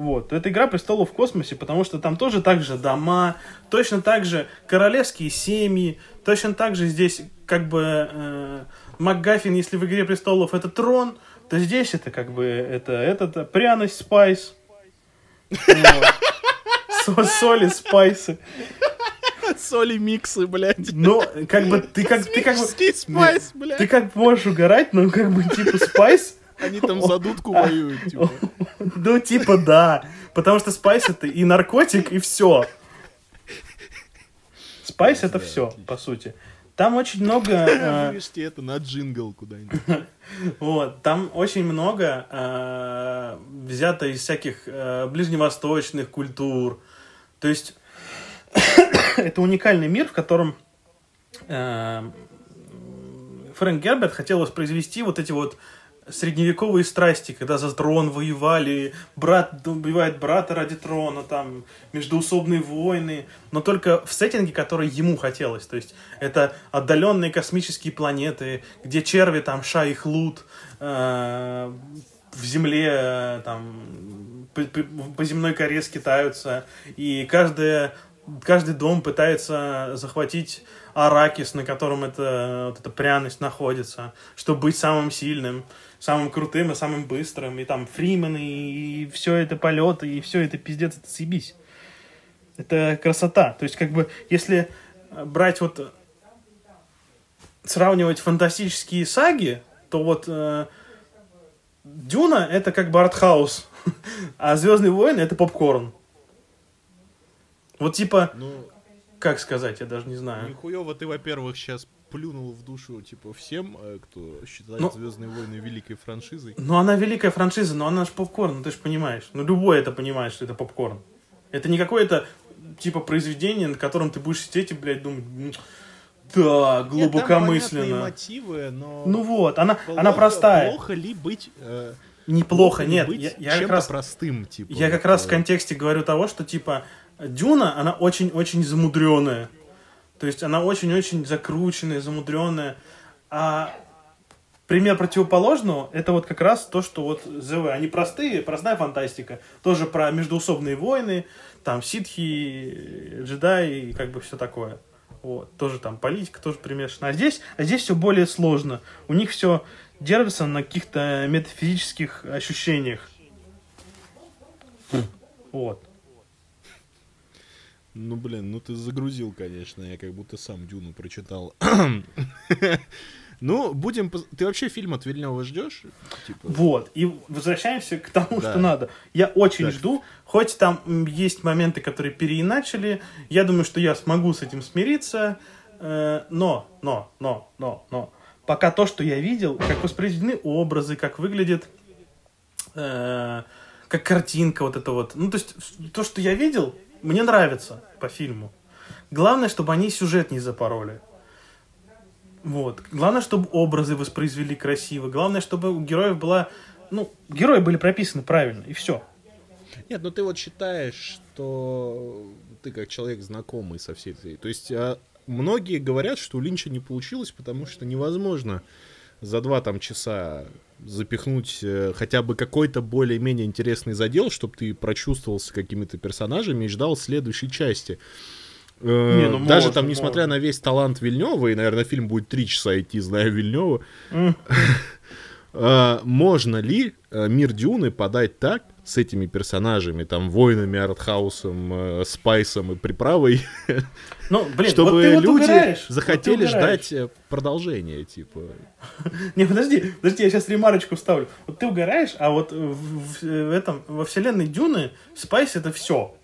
Вот. Это игра престолов в космосе, потому что там тоже так же дома, точно так же королевские семьи, точно так же здесь как бы э, МакГаффин, если в игре престолов это трон, то здесь это как бы это, это пряность, spice. Соли, спайсы. Соли миксы, блядь. Ну, как бы ты как ты как бы спайс, блядь. Ты как можешь угорать, но как бы типа spice. Они там за дудку воюют, типа. Ну, типа, да. Потому что spice это и наркотик, и все. Spice это все, по сути. Там очень много... Э, Вырежьте это на джингл куда-нибудь. Вот, там очень много э, взято из всяких э, ближневосточных культур. То есть это уникальный мир, в котором Фрэнк Герберт хотел воспроизвести вот эти вот средневековые страсти, когда за трон воевали, брат убивает брата ради трона, там, междуусобные войны, но только в сеттинге, который ему хотелось. То есть это отдаленные космические планеты, где черви там ша и хлут, э, в земле э, там по, по, по земной коре скитаются, и каждая, каждый дом пытается захватить аракис, на котором это, вот эта пряность находится, чтобы быть самым сильным самым крутым и самым быстрым, и там Фримен, и, и все это полеты, и все это пиздец, это съебись. Это красота. То есть, как бы, если брать вот сравнивать фантастические саги, то вот э, Дюна это как бы артхаус, а Звездные войны это попкорн. Вот типа, ну, как сказать, я даже не знаю. Нихуево ты, во-первых, сейчас плюнул в душу, типа, всем, э, кто считает но... Звездные войны великой франшизой. Ну, она великая франшиза, но она же попкорн, ну, ты же понимаешь. Ну, любой это понимает, что это попкорн. Это не какое-то, типа, произведение, на котором ты будешь сидеть и, блядь, думать, да, глубокомысленно. Нет, мотивы, но... Ну вот, она, плохо, она простая. Плохо ли быть... Э, Неплохо, нет. Быть я, я как раз, простым, типа. Я как раз в контексте говорю того, что, типа, Дюна, она очень-очень замудренная. То есть она очень-очень закрученная, замудренная. А пример противоположного, это вот как раз то, что вот ЗВ, они простые, простая фантастика. Тоже про междуусобные войны, там ситхи, джедаи и как бы все такое. Вот, тоже там политика тоже примешана. А здесь, а здесь все более сложно. У них все держится на каких-то метафизических ощущениях. Хм. Вот. Ну, блин, ну ты загрузил, конечно. Я как будто сам Дюну прочитал. ну, будем... Ты вообще фильм от Вильнева ждешь? Типа... Вот. И возвращаемся к тому, да. что надо. Я очень так. жду. Хоть там есть моменты, которые переиначили. Я думаю, что я смогу с этим смириться. Э, но, но, но, но, но. Пока то, что я видел, как воспроизведены образы, как выглядит... Э, как картинка вот это вот. Ну, то есть, то, что я видел, мне нравится по фильму. Главное, чтобы они сюжет не запороли. Вот. Главное, чтобы образы воспроизвели красиво. Главное, чтобы у героев была... Ну, герои были прописаны правильно, и все. Нет, ну ты вот считаешь, что ты как человек знакомый со всей этой... То есть а, многие говорят, что у Линча не получилось, потому что невозможно за два там часа запихнуть э, хотя бы какой-то более-менее интересный задел, чтобы ты прочувствовался какими-то персонажами и ждал следующей части. Э, не, ну, Даже можно, там, несмотря можно. на весь талант Вильнева, и, наверное, фильм будет три часа идти, зная Вильнева, э, можно ли мир Дюны подать так, с этими персонажами, там, воинами, артхаусом, э, spice ом и приправой, ну, блин, чтобы вот люди вот угораешь, захотели вот ждать э, продолжения, типа. Не, подожди, подожди, я сейчас ремарочку вставлю. Вот ты угораешь, а вот в, в, в этом, во вселенной Дюны spice это все.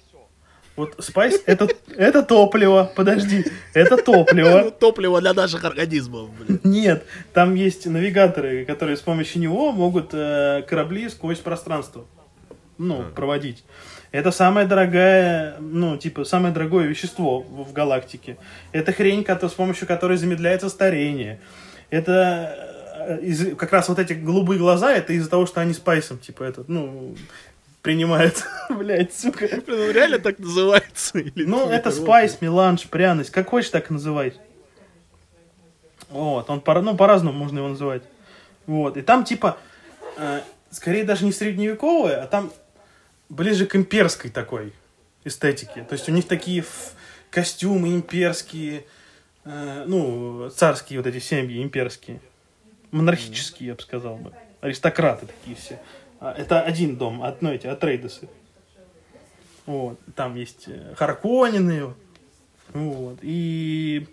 Вот spice это, это топливо, подожди, это топливо. Ну, топливо для наших организмов, блин. Нет, там есть навигаторы, которые с помощью него могут э, корабли сквозь пространство ну, а. проводить. Это самое дорогое, ну, типа, самое дорогое вещество в, в галактике. Это хрень, с помощью которой замедляется старение. Это э, из, как раз вот эти голубые глаза, это из-за того, что они спайсом, типа, этот, ну, принимают. Блять, сука. Блин, ну реально так называется? Или ну, это спайс, меланж, пряность. Как хочешь, так и называй. Вот, он по, ну, по-разному можно его называть. Вот, и там, типа, э, скорее даже не средневековое, а там ближе к имперской такой эстетике. То есть у них такие костюмы имперские, э, ну, царские вот эти семьи имперские. Монархические, я бы сказал бы. Аристократы такие все. А, это один дом, от, ну, эти, Атрейдесы. Вот. Там есть э, Харконины. Вот. И...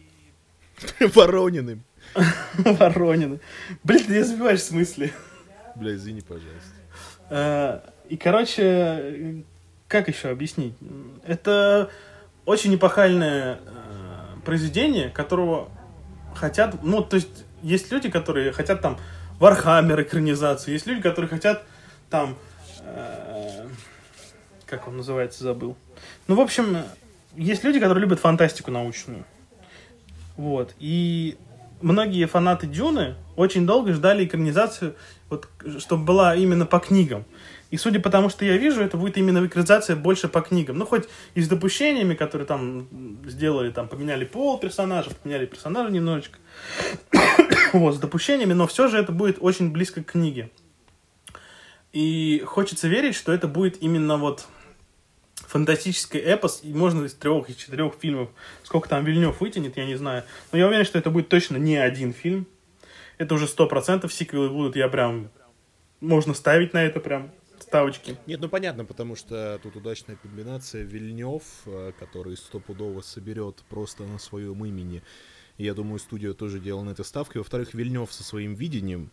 Воронины. Воронины. Блин, ты не забиваешь в смысле. Бля, извини, пожалуйста. И, короче, как еще объяснить? Это очень эпохальное э, произведение, которого хотят, ну, то есть, есть люди, которые хотят там Вархаммер экранизацию, есть люди, которые хотят там, э, как он называется, забыл. Ну, в общем, есть люди, которые любят фантастику научную. Вот. И многие фанаты Дюны очень долго ждали экранизацию, вот, чтобы была именно по книгам. И судя по тому, что я вижу, это будет именно экранизация больше по книгам. Ну, хоть и с допущениями, которые там сделали, там поменяли пол персонажа, поменяли персонажа немножечко. вот, с допущениями, но все же это будет очень близко к книге. И хочется верить, что это будет именно вот фантастический эпос, и можно из трех, из четырех фильмов, сколько там Вильнев вытянет, я не знаю. Но я уверен, что это будет точно не один фильм. Это уже сто процентов сиквелы будут, я прям... Можно ставить на это прям ставочки. Нет, ну понятно, потому что тут удачная комбинация Вильнев, э, который стопудово соберет просто на своем имени. Я думаю, студия тоже делала на это ставки. Во-вторых, Вильнев со своим видением,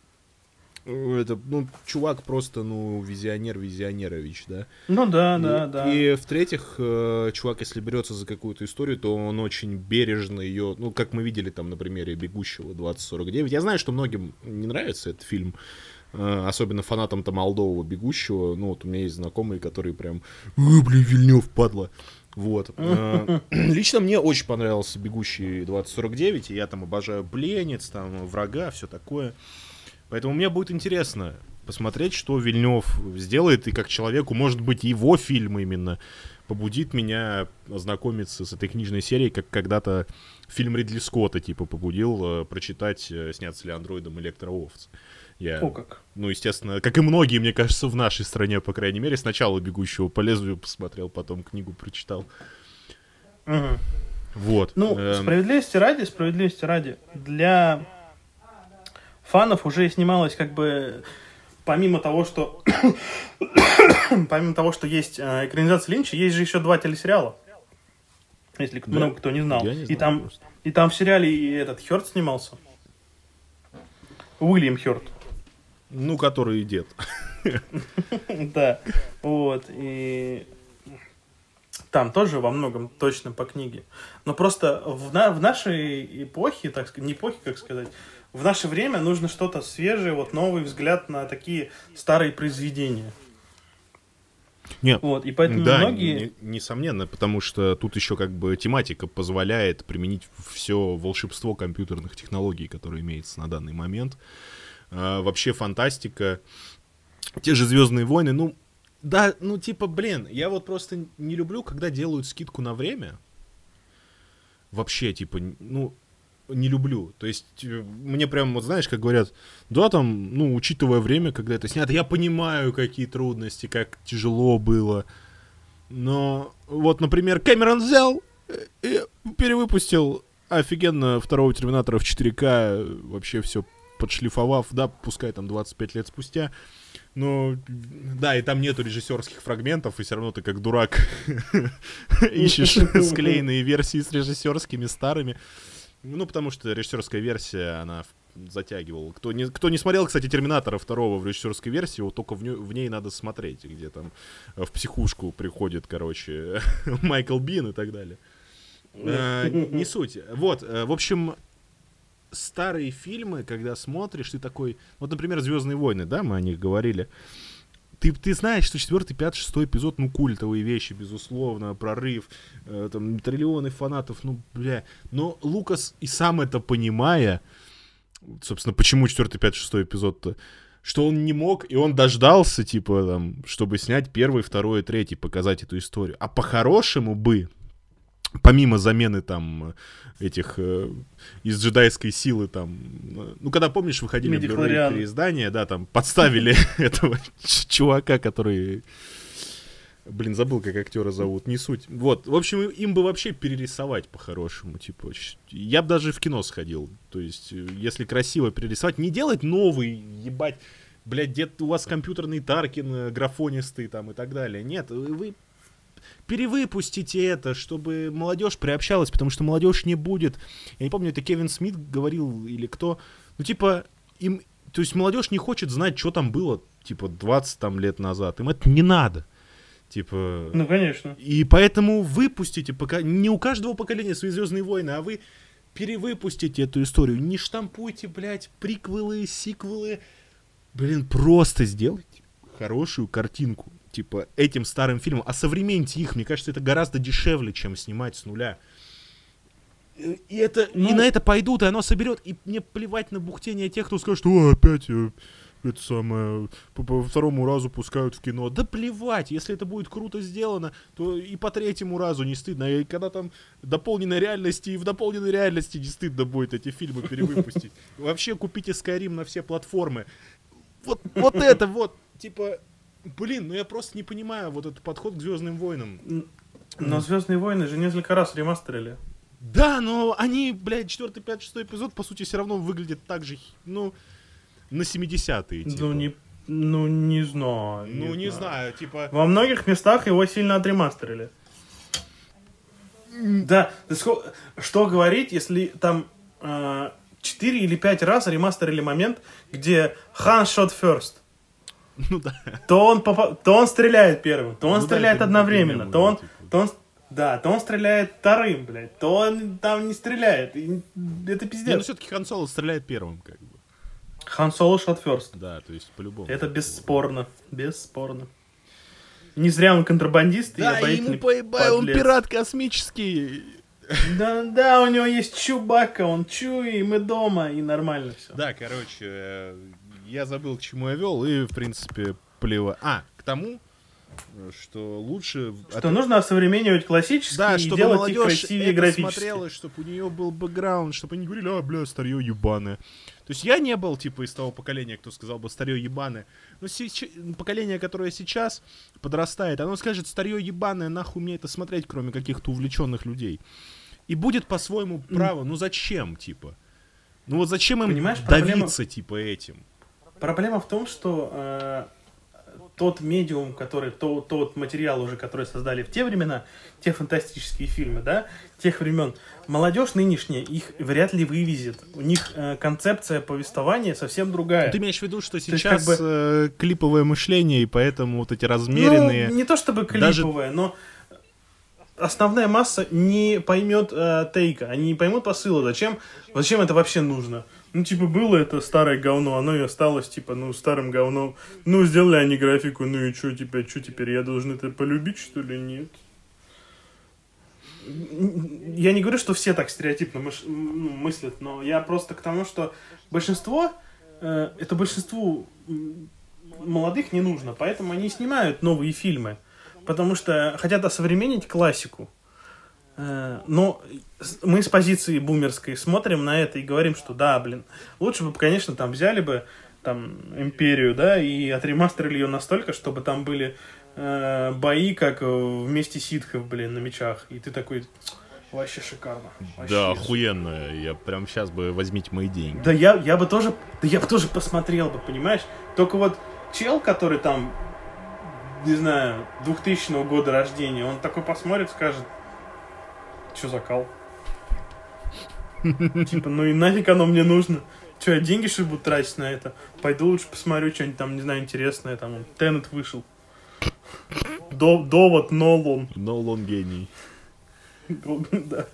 это, ну, чувак просто, ну, визионер Визионерович, да? Ну да, и, да, да. И в-третьих, э, чувак, если берется за какую-то историю, то он очень бережно ее, ну, как мы видели там на примере «Бегущего 2049». Я знаю, что многим не нравится этот фильм, э, особенно фанатам там Молдового «Бегущего». Ну, вот у меня есть знакомые, которые прям, «Э, блин, Вильнев, падла. Вот. Э, лично мне очень понравился «Бегущий 2049», и я там обожаю «Пленец», там, «Врага», все такое. Поэтому мне будет интересно посмотреть, что Вильнев сделает, и как человеку, может быть, его фильм именно побудит меня ознакомиться с этой книжной серией, как когда-то фильм Ридли Скотта, типа, побудил э, прочитать, э, снятся ли андроидом электроовцы. Я, О, как. Ну, естественно, как и многие, мне кажется, в нашей стране, по крайней мере, сначала «Бегущего по лезвию» посмотрел, потом книгу прочитал. Угу. Вот. Ну, эм... справедливости ради, справедливости ради, для фанов уже снималось как бы помимо того, что помимо того, что есть э, экранизация Линча, есть же еще два телесериала. Если да? много кто не знал. не знал и там просто. и там в сериале и этот Хёрд снимался. Уильям Хёрд. Ну, который дед. Да. Вот. И там тоже во многом точно по книге. Но просто в, на, в нашей эпохе, так сказать, не эпохе, как сказать, в наше время нужно что-то свежее, вот новый взгляд на такие старые произведения. Нет, вот, и поэтому да, многие... Не, несомненно, потому что тут еще как бы тематика позволяет применить все волшебство компьютерных технологий, которые имеется на данный момент. А, вообще фантастика, те же Звездные войны, ну, да, ну типа, блин, я вот просто не люблю, когда делают скидку на время. Вообще, типа, ну, не люблю. То есть э, мне прям, вот знаешь, как говорят, да, там, ну, учитывая время, когда это снято, я понимаю, какие трудности, как тяжело было. Но вот, например, Кэмерон взял и перевыпустил офигенно второго Терминатора в 4К, вообще все подшлифовав, да, пускай там 25 лет спустя. Но, да, и там нету режиссерских фрагментов, и все равно ты как дурак ищешь склеенные версии с режиссерскими старыми. Ну, потому что режиссерская версия, она затягивала. Кто не, кто не смотрел, кстати, Терминатора второго в режиссерской версии, вот только в, ню, в ней надо смотреть, где там в психушку приходит, короче, Майкл Бин и так далее. А, не суть. Вот, э, в общем, старые фильмы, когда смотришь, ты такой... Вот, например, «Звездные войны», да, мы о них говорили ты, ты знаешь, что четвертый, пятый, шестой эпизод, ну, культовые вещи, безусловно, прорыв, э, там, триллионы фанатов, ну, бля. Но Лукас и сам это понимая, собственно, почему четвертый, пятый, шестой эпизод-то? Что он не мог, и он дождался, типа, там, чтобы снять первый, второй, третий, показать эту историю. А по-хорошему бы, помимо замены там этих э, из джедайской силы там, ну когда помнишь выходили переиздания, да, там подставили этого чувака, который, блин, забыл как актера зовут, не суть. Вот, в общем им бы вообще перерисовать по-хорошему, типа, я бы даже в кино сходил, то есть э, если красиво перерисовать, не делать новый, ебать. Блядь, дед, у вас компьютерный Таркин, э, графонистый там и так далее. Нет, вы перевыпустите это, чтобы молодежь приобщалась, потому что молодежь не будет. Я не помню, это Кевин Смит говорил или кто. Ну, типа, им. То есть молодежь не хочет знать, что там было, типа, 20 там лет назад. Им это не надо. Типа. Ну, конечно. И поэтому выпустите, пока не у каждого поколения свои Звездные войны, а вы перевыпустите эту историю. Не штампуйте, блядь, приквелы, сиквелы. Блин, просто сделайте хорошую картинку. Типа этим старым фильмом. А современните их. Мне кажется, это гораздо дешевле, чем снимать с нуля. И это, и Ну- на это пойдут, и оно соберет. И мне плевать на бухтение тех, кто скажет, что опять э, это самое, по, по второму разу пускают в кино. Да плевать, если это будет круто сделано, то и по третьему разу не стыдно. И когда там дополненной реальности, и в дополненной реальности не стыдно будет эти фильмы перевыпустить. Вообще купите Skyrim на все платформы. Вот, вот это вот, типа, блин, ну я просто не понимаю вот этот подход к Звездным войнам. Но Звездные войны же несколько раз ремастерили. Да, но они, блядь, 4, 5, 6 эпизод, по сути, все равно выглядят так же, ну, на 70-е, типа. Ну, не, ну, не знаю. Ну, не знаю, типа... Во многих местах его сильно отремастерили. Да, что говорить, если там э, 4 или 5 раз ремастерили момент, где Хан shot first. Ну да. То он, попа- то он стреляет первым, то он Ну да, стреляет это одновременно, то да, он, типа. то он, да, то он стреляет вторым, блядь, то он там не стреляет. И Это Не, ну пиздец. все-таки Хан Соло стреляет первым, как бы. Хан Соло shot first. Да, то есть по-любому. Это бесспорно, бесспорно. Не зря он контрабандист и Да, обаятельный ему поебай, он пират космический. Да, да, у него есть Чубака, он Чуи, и мы дома, и нормально все. Да, короче, э, я забыл, к чему я вел, и, в принципе, плево. А, к тому, что лучше... Что нужно осовременивать классические Да, и чтобы делать молодежь красивее это графически. смотрела, чтобы у нее был бэкграунд, чтобы они говорили, а, бля, старье ебаное. То есть я не был, типа, из того поколения, кто сказал бы старье ебаное. Но сеч- поколение, которое сейчас подрастает, оно скажет, старье ебаное, нахуй мне это смотреть, кроме каких-то увлеченных людей. И будет по-своему право. Ну зачем, типа? Ну вот зачем им Понимаешь, проблема- давиться, типа, этим? Проблема в том, что э, тот медиум, который, то, тот материал уже, который создали в те времена, те фантастические фильмы, да, тех времен, молодежь нынешняя их вряд ли вывезет. У них э, концепция повествования совсем другая. Ты имеешь в виду, что есть, сейчас как э, клиповое мышление, и поэтому вот эти размеренные... Ну, не то чтобы Даже- клиповая, но основная масса не поймет э, тейка, они не поймут посыла, зачем, зачем это вообще нужно. Ну, типа, было это старое говно, оно и осталось, типа, ну, старым говном. Ну, сделали они графику, ну и что теперь, что теперь, я должен это полюбить, что ли, нет? Я не говорю, что все так стереотипно мыш- ну, мыслят, но я просто к тому, что большинство, э, это большинству молодых не нужно, поэтому они снимают новые фильмы, потому что хотят осовременить классику. Э, Но мы с позиции бумерской смотрим на это и говорим, что да, блин, лучше бы, конечно, там взяли бы там империю, да, и отремастерили ее настолько, чтобы там были э, бои, как вместе ситхов, блин, на мечах. И ты такой, вообще шикарно. вообще Да, охуенно. Я прям сейчас бы возьмите мои деньги. да я, я бы тоже, да я бы тоже посмотрел бы, понимаешь? Только вот чел, который там, не знаю, 2000 года рождения, он такой посмотрит, скажет, что за кал? Типа, ну и нафиг оно мне нужно? Че, я деньги что ли буду тратить на это? Пойду лучше посмотрю что-нибудь там, не знаю, интересное, там, Теннет вышел. До- довод Нолан. Нолан гений. Да.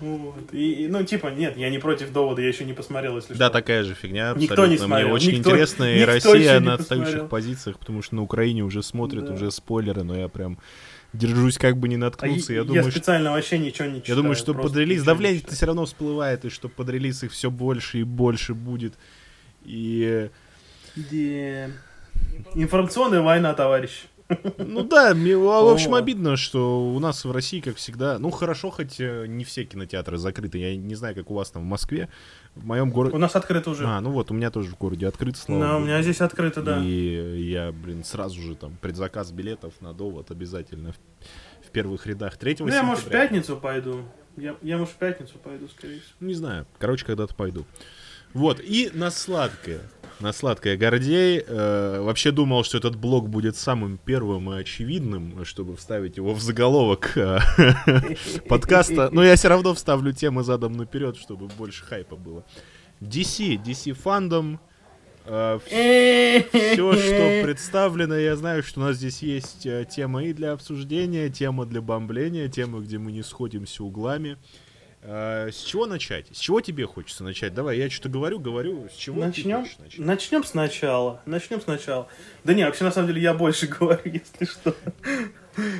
Вот. И, ну, типа, нет, я не против довода, я еще не посмотрел, если Да, что. такая же фигня. Никто абсолютно. не смотрел, Мне очень никто- интересно, и никто Россия на отстающих позициях, потому что на Украине уже смотрят, Да. уже спойлеры, но я прям держусь как бы не А наткнуться. я, я думаю, что специально вообще ничего не Я читаю. думаю, что под релиз ничего не давление читаю. все равно всплывает, и что под релиз их все больше и больше будет. И Где... Информационная война, товарищ. ну да, мне, в общем обидно, что у нас в России, как всегда, ну хорошо, хоть э, не все кинотеатры закрыты. Я не знаю, как у вас там в Москве. В моем У городе. нас открыто уже. А, ну вот, у меня тоже в городе открыт, слава Да, у меня здесь открыто, да. И я, блин, сразу же там предзаказ билетов на довод обязательно в, в первых рядах 3 Ну, я, может, в пятницу пойду. Я, я, может, в пятницу пойду, скорее всего. Не знаю. Короче, когда-то пойду. Вот. И на сладкое. На сладкое Гордей. э, вообще думал, что этот блок будет самым первым и очевидным, чтобы вставить его в заголовок э, подкаста. Но я все равно вставлю темы задом наперед, чтобы больше хайпа было. DC, DC фандом. Все, что представлено, я знаю, что у нас здесь есть э, тема и для обсуждения, тема для бомбления, тема, где мы не сходимся углами. Э, С чего начать? С чего тебе хочется начать? Давай, я что-то говорю, говорю. С чего ты Начнем? начать? Начнем сначала. Начнем сначала. Да не, вообще, на самом деле, я больше говорю, если что.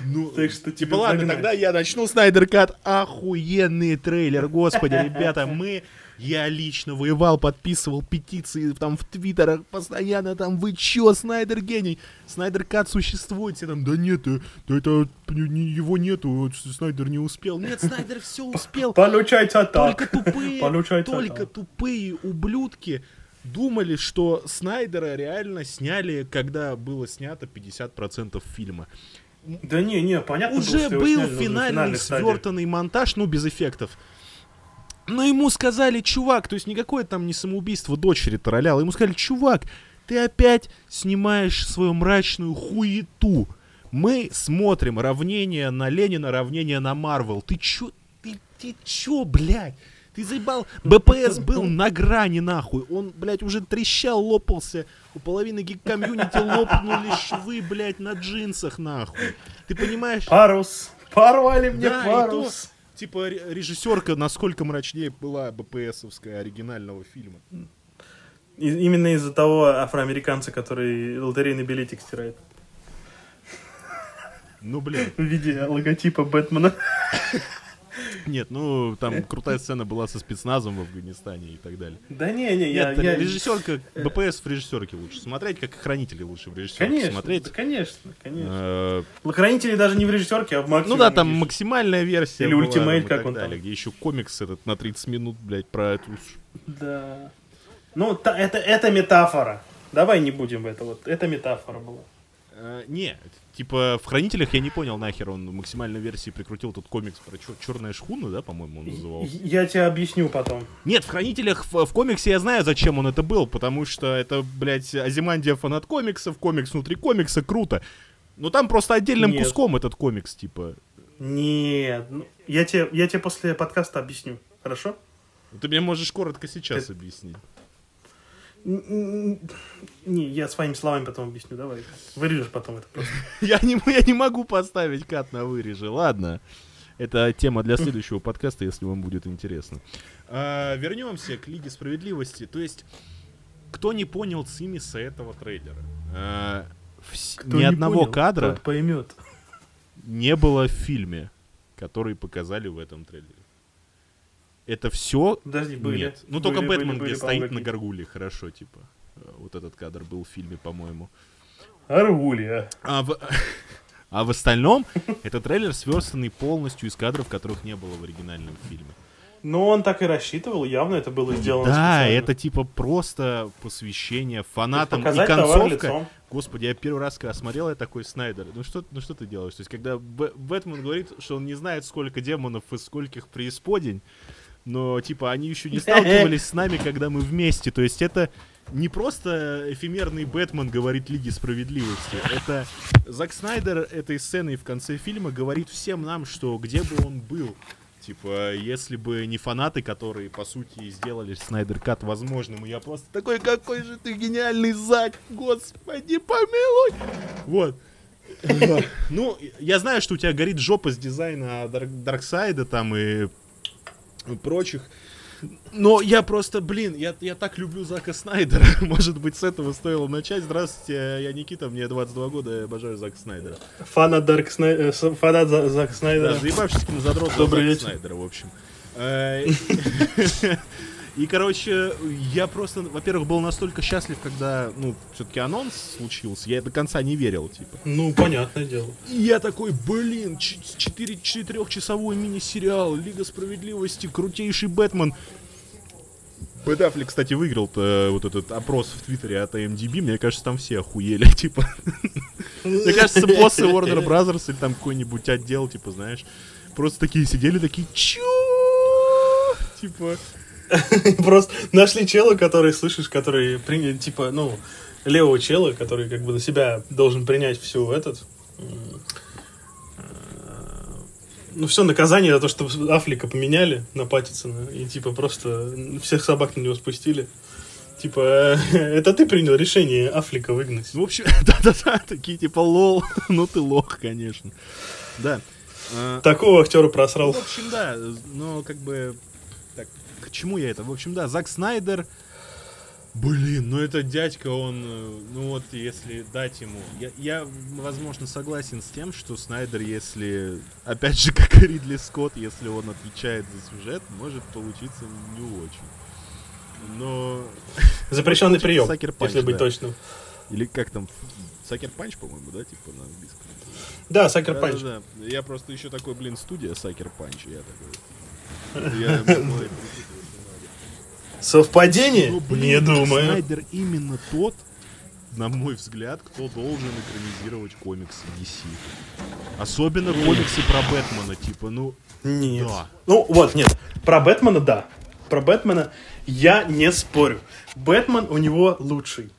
Ну, Так что типа, ладно, тогда я начну. Снайдер Кат, охуенный трейлер. Господи, ребята, мы... Я лично воевал, подписывал петиции там в твиттерах постоянно там, вы чё, Снайдер гений? Снайдер Кат существует, все там, да нет, э, да это его нету, Снайдер не успел. Нет, Снайдер все успел. Получается Только так. тупые, Получается только так. тупые ублюдки думали, что Снайдера реально сняли, когда было снято 50% фильма. Да не, не, понятно Уже был на финальный финальной стадии. свертанный монтаж, ну, без эффектов. Но ему сказали, чувак, то есть никакое там не самоубийство дочери троллял. Ему сказали, чувак, ты опять снимаешь свою мрачную хуету. Мы смотрим равнение на Ленина, равнение на Марвел. Ты чё, ты, ты чё, блядь? Ты заебал. БПС был на грани, нахуй. Он, блядь, уже трещал, лопался. У половины гик-комьюнити лопнули швы, блядь, на джинсах, нахуй. Ты понимаешь? Парус. Порвали мне Да, парус. Типа, ре- режиссерка насколько мрачнее была БПСовская оригинального фильма. И- именно из-за того афроамериканца, который лотерейный билетик стирает. Ну, блин. В виде логотипа Бэтмена. Нет, ну, там крутая сцена была со спецназом в Афганистане и так далее. Да не, не, я... Нет, я- режиссерка, БПС в режиссерке лучше смотреть, как хранители лучше в режиссерке Конечно, смотреть. да, конечно, конечно. Э, Хранители даже не в режиссерке, а в Ну максимуме. да, там максимальная версия Или и как он там. где еще комикс этот на 30 минут, блядь, про эту... Да. Ну, это, это метафора. Давай не будем в это вот. Это метафора была. Э, не, типа в Хранителях я не понял нахер он в максимальной версии прикрутил тот комикс про черная шхуна, да, по-моему, он назывался. Я тебе объясню потом. Нет, в Хранителях, в, в комиксе я знаю, зачем он это был, потому что это, блядь, Азимандия фанат комиксов, комикс внутри комикса, круто. Но там просто отдельным Нет. куском этот комикс, типа. Нет, ну, я тебе, я тебе после подкаста объясню, хорошо? Ты мне можешь коротко сейчас Ты- объяснить. Не, я своими словами потом объясню, давай. Вырежешь потом это просто. Я не, я не могу поставить кат на вырежи, ладно. Это тема для следующего подкаста, если вам будет интересно. А, вернемся к Лиге Справедливости. То есть, кто не понял цимиса этого трейлера? А, вс- Кто ни не одного понял, кадра поймет. не было в фильме, который показали в этом трейлере. Это все Подожди, были. нет. Ну Были, только были, Бэтмен, были, где стоит на горгуле, хорошо, типа. Э, Вот этот кадр был в фильме, по-моему. Аргулия. А в, а в остальном, это трейлер, сверстанный полностью из кадров, которых не было в оригинальном фильме. Ну, он так и рассчитывал, явно это было сделано Да, специально. это типа просто посвящение фанатам. И концовка. Господи, я первый раз, когда смотрел, я такой, Снайдер, ну что, ну что ты делаешь? То есть, когда Б- Бэтмен говорит, что он не знает, сколько демонов и скольких преисподень, но, типа, они еще не сталкивались с нами, когда мы вместе. То есть, это не просто эфемерный Бэтмен говорит Лиге Справедливости. Это Зак Снайдер этой сценой в конце фильма говорит всем нам, что где бы он был, Типа, если бы не фанаты, которые, по сути, сделали Снайдер Кат возможным, и я просто такой, какой же ты гениальный Зак, господи, помилуй! Вот. Ну, я знаю, что у тебя горит жопа с дизайна Дарксайда там и прочих. Но я просто, блин, я, я так люблю Зака Снайдера. Может быть, с этого стоило начать. Здравствуйте, я Никита, мне 22 года, я обожаю Зака Снайдера. Фанат, Дарк Снай... Э, фанат Зака Снайдера. Да, заебавшийся задрот Добрый Зака Снайдера, в общем. Э, И, короче, я просто, во-первых, был настолько счастлив, когда, ну, все-таки анонс случился. Я до конца не верил, типа. Ну, понятное дело. И я такой, блин, 4 четырехчасовой мини-сериал, Лига Справедливости, крутейший Бэтмен. Бэт Аффлек, кстати, выиграл вот этот опрос в Твиттере от AMDB. Мне кажется, там все охуели, типа. Мне кажется, боссы Warner Brothers или там какой-нибудь отдел, типа, знаешь, просто такие сидели, такие, чё? Типа, Просто нашли чела, который, слышишь, который, типа, ну, левого чела, который как бы на себя должен принять всю этот... Ну, все наказание за то, что Афлика поменяли на Паттисона, и, типа, просто всех собак на него спустили. Типа, это ты принял решение Афлика выгнать. В общем, да-да-да, такие, типа, лол, ну ты лох, конечно. Да. Такого актера просрал. В общем, да, но как бы чему я это? В общем, да, Зак Снайдер, Блин, ну этот дядька, он, э, ну вот если дать ему, я, я, возможно, согласен с тем, что Снайдер, если, опять же, как и Ридли Скотт, если он отвечает за сюжет, может получиться не очень. Но... Запрещенный прием, если быть да. точным. Или как там, Sucker Punch, по-моему, да, типа на английском? Да, Sucker Punch. Да, да, Я просто еще такой, блин, студия Sucker Punch, я такой... Я, Совпадение? Ну, блин, Не думаю. Снайдер именно тот, на мой взгляд, кто должен экранизировать комиксы DC. Особенно комиксы про Бэтмена, типа, ну... Нет. Да. Ну, вот, нет. Про Бэтмена, да. Про Бэтмена я не спорю. Бэтмен у него лучший.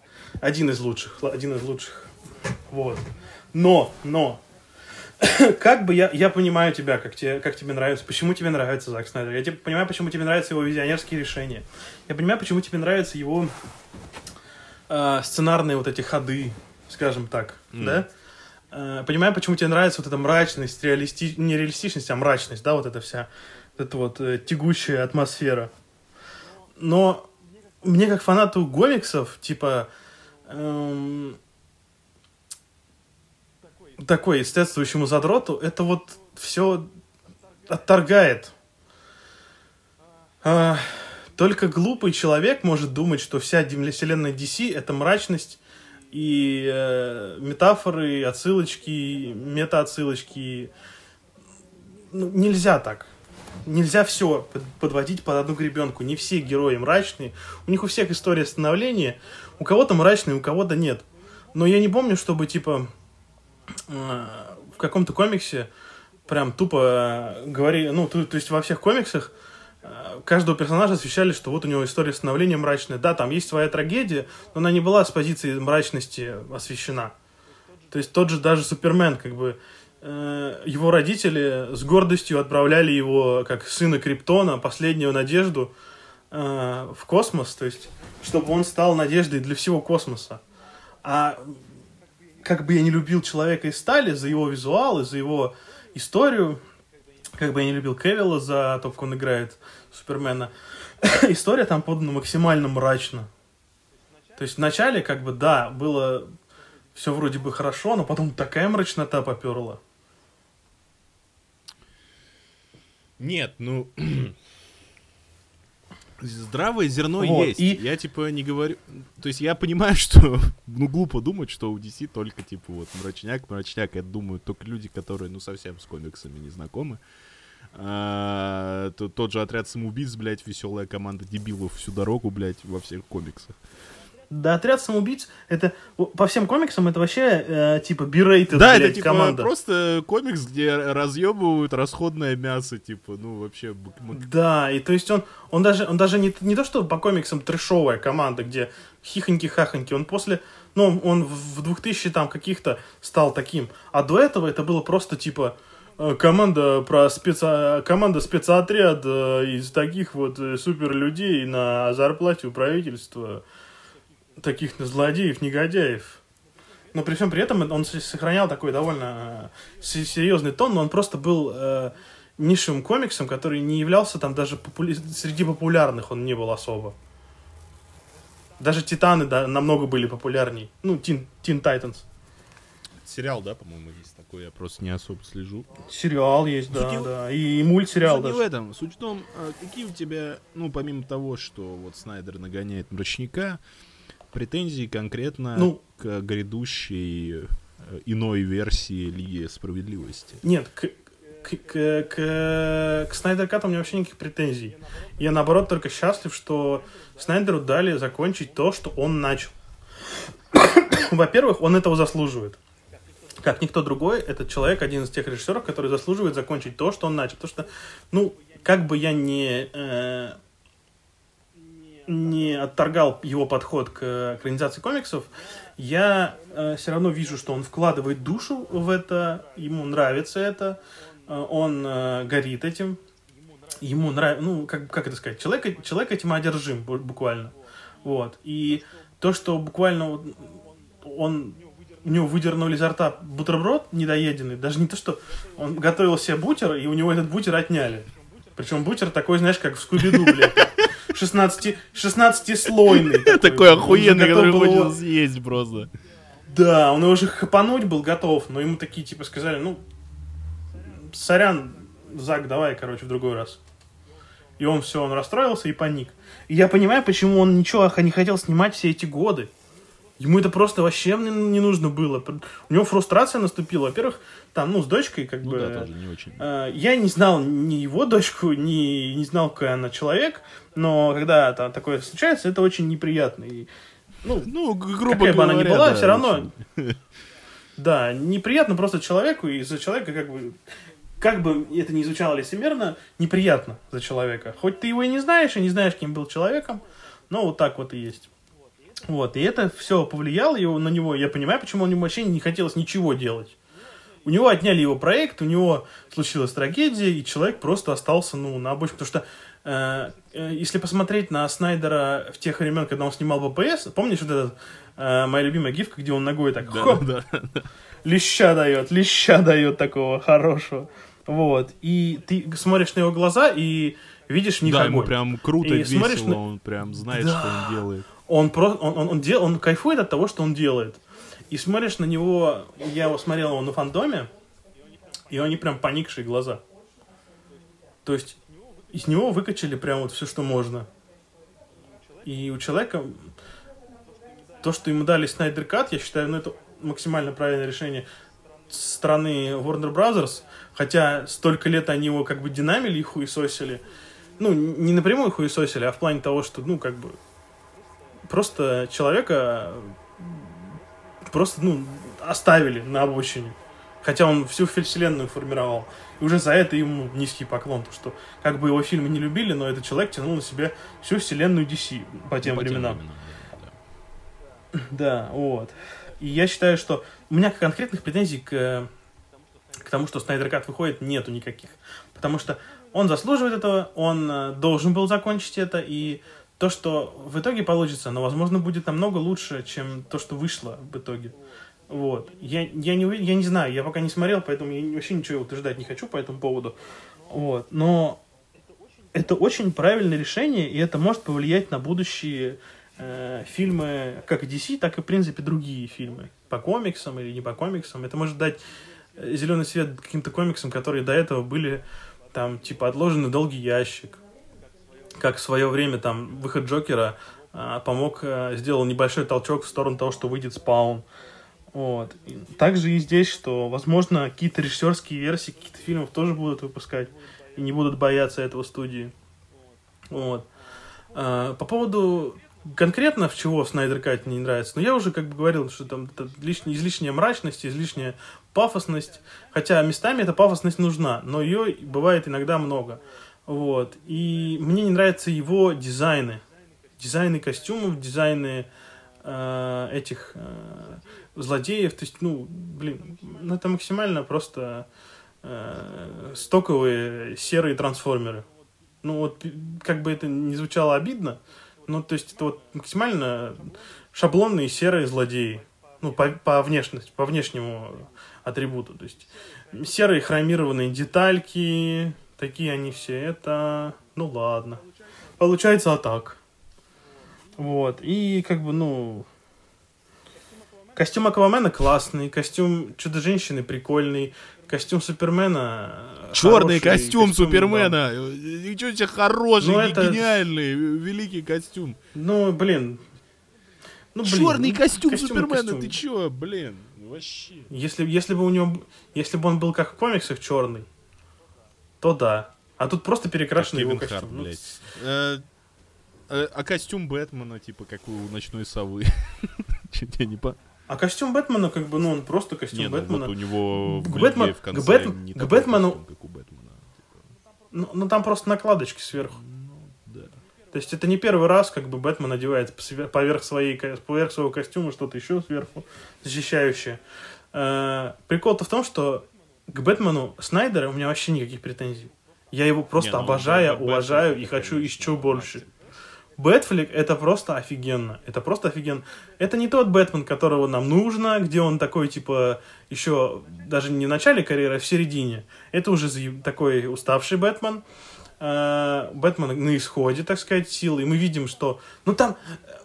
Один из лучших. Один из лучших. Вот. Но, но, как бы я, я понимаю тебя, как тебе, как тебе нравится, почему тебе нравится Зак Снайдер. Я тебе, понимаю, почему тебе нравятся его визионерские решения. Я понимаю, почему тебе нравятся его э, сценарные вот эти ходы, скажем так, mm. да? Э, понимаю, почему тебе нравится вот эта мрачность, реалисти... не реалистичность, а мрачность, да, вот эта вся, вот эта вот э, тягущая атмосфера. Но мне как фанату комиксов, типа, эм, такой естествующему задроту, это вот все отторгает. А, только глупый человек может думать, что вся вселенная DC это мрачность и э, метафоры, отсылочки, мета-отсылочки. Ну, нельзя так. Нельзя все подводить под одну гребенку. Не все герои мрачные. У них у всех история становления. У кого-то мрачные, у кого-то нет. Но я не помню, чтобы, типа, в каком-то комиксе прям тупо говорили, ну, то, то есть во всех комиксах э, каждого персонажа освещали, что вот у него история становления мрачная. Да, там есть своя трагедия, но она не была с позиции мрачности освещена. То есть тот же даже Супермен, как бы, э, его родители с гордостью отправляли его, как сына Криптона, последнюю надежду э, в космос, то есть, чтобы он стал надеждой для всего космоса. А как бы я не любил человека из стали за его визуал и за его историю, как бы я не любил Кевилла за то, как он играет Супермена, история там подана максимально мрачно. То есть вначале, как бы, да, было все вроде бы хорошо, но потом такая мрачнота поперла. Нет, ну, Здравое зерно вот, есть. И... Я типа не говорю. То есть я понимаю, что ну глупо думать, что у DC только типа вот мрачняк, мрачняк. Я думаю, только люди, которые ну совсем с комиксами не знакомы. А, то, тот же отряд самоубийц, блядь, веселая команда дебилов всю дорогу, блядь, во всех комиксах. Да, отряд самоубийц, это по всем комиксам это вообще э, типа бирейты, Да, блядь, это типа команда. просто комикс, где разъебывают расходное мясо, типа, ну вообще. Да, и то есть он, он даже, он даже не, не то, что по комиксам трешовая команда, где хихоньки-хахоньки, он после, ну, он в 2000 там каких-то стал таким, а до этого это было просто типа э, команда про спеца... команда спецотряд э, из таких вот э, супер людей на зарплате у правительства таких злодеев, негодяев. но при всем при этом он сохранял такой довольно э, серьезный тон, но он просто был э, нишевым комиксом, который не являлся там даже популя... среди популярных, он не был особо. Даже Титаны да, намного были популярней. Ну, Тин, Тин Тайтанс. Сериал, да, по-моему, есть такой, я просто не особо слежу. Сериал есть, да, Суть да. И, и мультсериал Суть даже. не в этом. Суть в том, а, какие у тебя, ну, помимо того, что вот Снайдер нагоняет мрачника, претензии конкретно ну, к грядущей э, иной версии Лиги Справедливости? Нет, к, к, к, к, к Снайдер Кату у меня вообще никаких претензий. Я, наоборот, только счастлив, что Снайдеру дали закончить то, что он начал. Во-первых, он этого заслуживает как никто другой, этот человек один из тех режиссеров, который заслуживает закончить то, что он начал. Потому что, ну, как бы я не, э, не отторгал его подход к экранизации комиксов, я э, все равно вижу, что он вкладывает душу в это, ему нравится это, э, он э, горит этим, ему нравится, ну, как, как это сказать, человек, человек этим одержим буквально. Вот. И то, что буквально он у него выдернули изо рта бутерброд недоеденный, даже не то, что он готовил себе бутер, и у него этот бутер отняли. Причем бутер такой, знаешь, как в Скуби-Ду, блядь. 16, 16-слойный. Такой, охуенный, который хочется съесть просто. Да, он его уже хапануть был готов, но ему такие, типа, сказали, ну, сорян, Зак, давай, короче, в другой раз. И он все, он расстроился и паник. И я понимаю, почему он ничего не хотел снимать все эти годы. Ему это просто вообще не нужно было. У него фрустрация наступила. Во-первых, там, ну, с дочкой, как ну, бы... Да, тоже не очень. Э, я не знал ни его дочку, ни не знал, какой она человек, но когда там такое случается, это очень неприятно. И, ну, ну, грубо какая говоря, бы она ни была, да, все равно... Да, неприятно просто человеку, и за человека как бы... Как бы это ни звучало лицемерно, неприятно за человека. Хоть ты его и не знаешь, и не знаешь, кем был человеком, но вот так вот и есть. Вот, и это все повлияло его, на него. Я понимаю, почему он вообще не хотелось ничего делать. У него отняли его проект, у него случилась трагедия, и человек просто остался, ну, на обочине. Потому что, э, э, если посмотреть на Снайдера в тех времен, когда он снимал БПС, помнишь вот этот, э, моя любимая гифка, где он ногой так, да, хоп, да, да. леща дает, леща дает такого хорошего. Вот, и ты смотришь на его глаза и видишь в них да, огонь. ему прям круто и весело, смотришь на... он прям знает, да. что он делает. Он, про, он, он, он, дел, он кайфует от того, что он делает. И смотришь на него, я его смотрел его на фандоме, и они прям поникшие глаза. То есть из него выкачали прям вот все, что можно. И у человека то, что ему дали Снайдер Кат, я считаю, ну это максимально правильное решение страны Warner Brothers, хотя столько лет они его как бы динамили и хуесосили. Ну, не напрямую хуесосили, а в плане того, что, ну, как бы, просто человека просто, ну, оставили на обочине. Хотя он всю вселенную формировал. И уже за это ему низкий поклон. То, что как бы его фильмы не любили, но этот человек тянул на себя всю вселенную DC по тем по временам. Тем временам да. да, вот. И я считаю, что у меня конкретных претензий к, к тому, что Снайдер Кат выходит, нету никаких. Потому что он заслуживает этого, он э, должен был закончить это, и то, что в итоге получится, но, возможно, будет намного лучше, чем то, что вышло в итоге. Вот. Я, я, не, я не знаю, я пока не смотрел, поэтому я вообще ничего утверждать не хочу по этому поводу. Вот. Но это очень правильное решение, и это может повлиять на будущие э, фильмы как DC, так и, в принципе, другие фильмы. По комиксам или не по комиксам. Это может дать э, зеленый свет каким-то комиксам, которые до этого были там, типа, отложены в долгий ящик как в свое время там выход Джокера а, помог, а, сделал небольшой толчок в сторону того, что выйдет Спаун. Вот. И также и здесь, что, возможно, какие-то режиссерские версии каких-то фильмов тоже будут выпускать и не будут бояться этого студии. Вот. А, по поводу конкретно в чего Снайдер Кат не нравится, но я уже как бы говорил, что там это лишняя, излишняя мрачность, излишняя пафосность, хотя местами эта пафосность нужна, но ее бывает иногда много. Вот. И мне не нравятся его дизайны. Дизайны костюмов, дизайны э, этих э, злодеев. То есть, ну, блин, ну это максимально просто э, стоковые серые трансформеры. Ну вот, как бы это не звучало обидно, но то есть это вот максимально шаблонные серые злодеи. ну, по, по внешности, по внешнему атрибуту. То есть серые хромированные детальки, такие они все, это, ну ладно. Получается а так. Вот, и как бы, ну, костюм Аквамена классный, костюм Чудо-женщины прикольный, костюм Супермена Черный костюм, костюм Супермена. Да. Ничего себе хороший, ну, это... гениальный, великий костюм. Ну, блин. Ну, блин Черный ну, костюм, костюм Супермена, костюм. ты чё, блин? Вообще. Если, если бы у него, если бы он был как в комиксах черный, то да. А тут просто перекрашенный его костюм. Харт, ну, блядь. Э, э, а костюм Бэтмена, типа, как у ночной совы. Чуть я не по... А костюм Бэтмена, как бы, ну, он просто костюм не, ну, Бэтмена. Вот у него к, Бэтмен, в конце к, Бэтм, к Бэтмену... Костюм, как у Бэтмена. Типа. Ну, ну, там просто накладочки сверху. Ну, да. То есть это не первый раз, как бы, Бэтмен одевает поверх, своей, поверх своего костюма что-то еще сверху, защищающее. Э, прикол-то в том, что к Бэтмену Снайдера у меня вообще никаких претензий. Я его просто не, ну, обожаю, уважаю Бэтмен, и хочу еще больше. Бэтфлик это просто офигенно. Это просто офигенно. Это не тот Бэтмен, которого нам нужно, где он такой, типа, еще даже не в начале карьеры, а в середине. Это уже такой уставший Бэтмен. Э, Бэтмен на исходе, так сказать, сил. И мы видим, что... Ну, там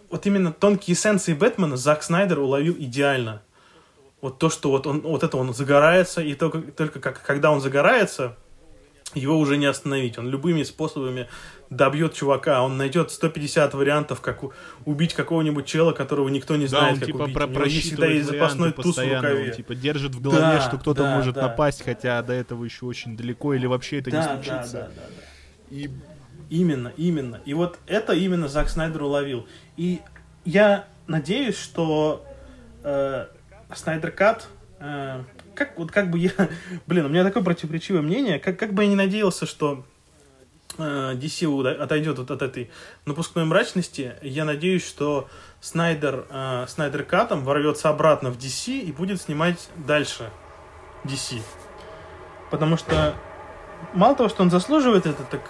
вот именно тонкие эссенции Бэтмена Зак Снайдер уловил идеально. Вот то, что вот, он, вот это он загорается, и только, только как, когда он загорается, его уже не остановить. Он любыми способами добьет чувака. Он найдет 150 вариантов, как убить какого-нибудь чела, которого никто не знает, да, он, как типа, убить. Про У него всегда есть запасной туз в рукаве. Он, типа, держит в голове, да, что кто-то да, может да. напасть, хотя до этого еще очень далеко, или вообще это да, не случится. Да, да, да, да. И... Именно, именно. И вот это именно Зак Снайдер уловил. И я надеюсь, что э, Снайдер Кат э, как, вот как бы я... Блин, у меня такое противоречивое мнение. Как, как бы я не надеялся, что э, DC отойдет вот от этой напускной мрачности, я надеюсь, что Снайдер, э, Снайдер Катом ворвется обратно в DC и будет снимать дальше DC. Потому что мало того, что он заслуживает это, так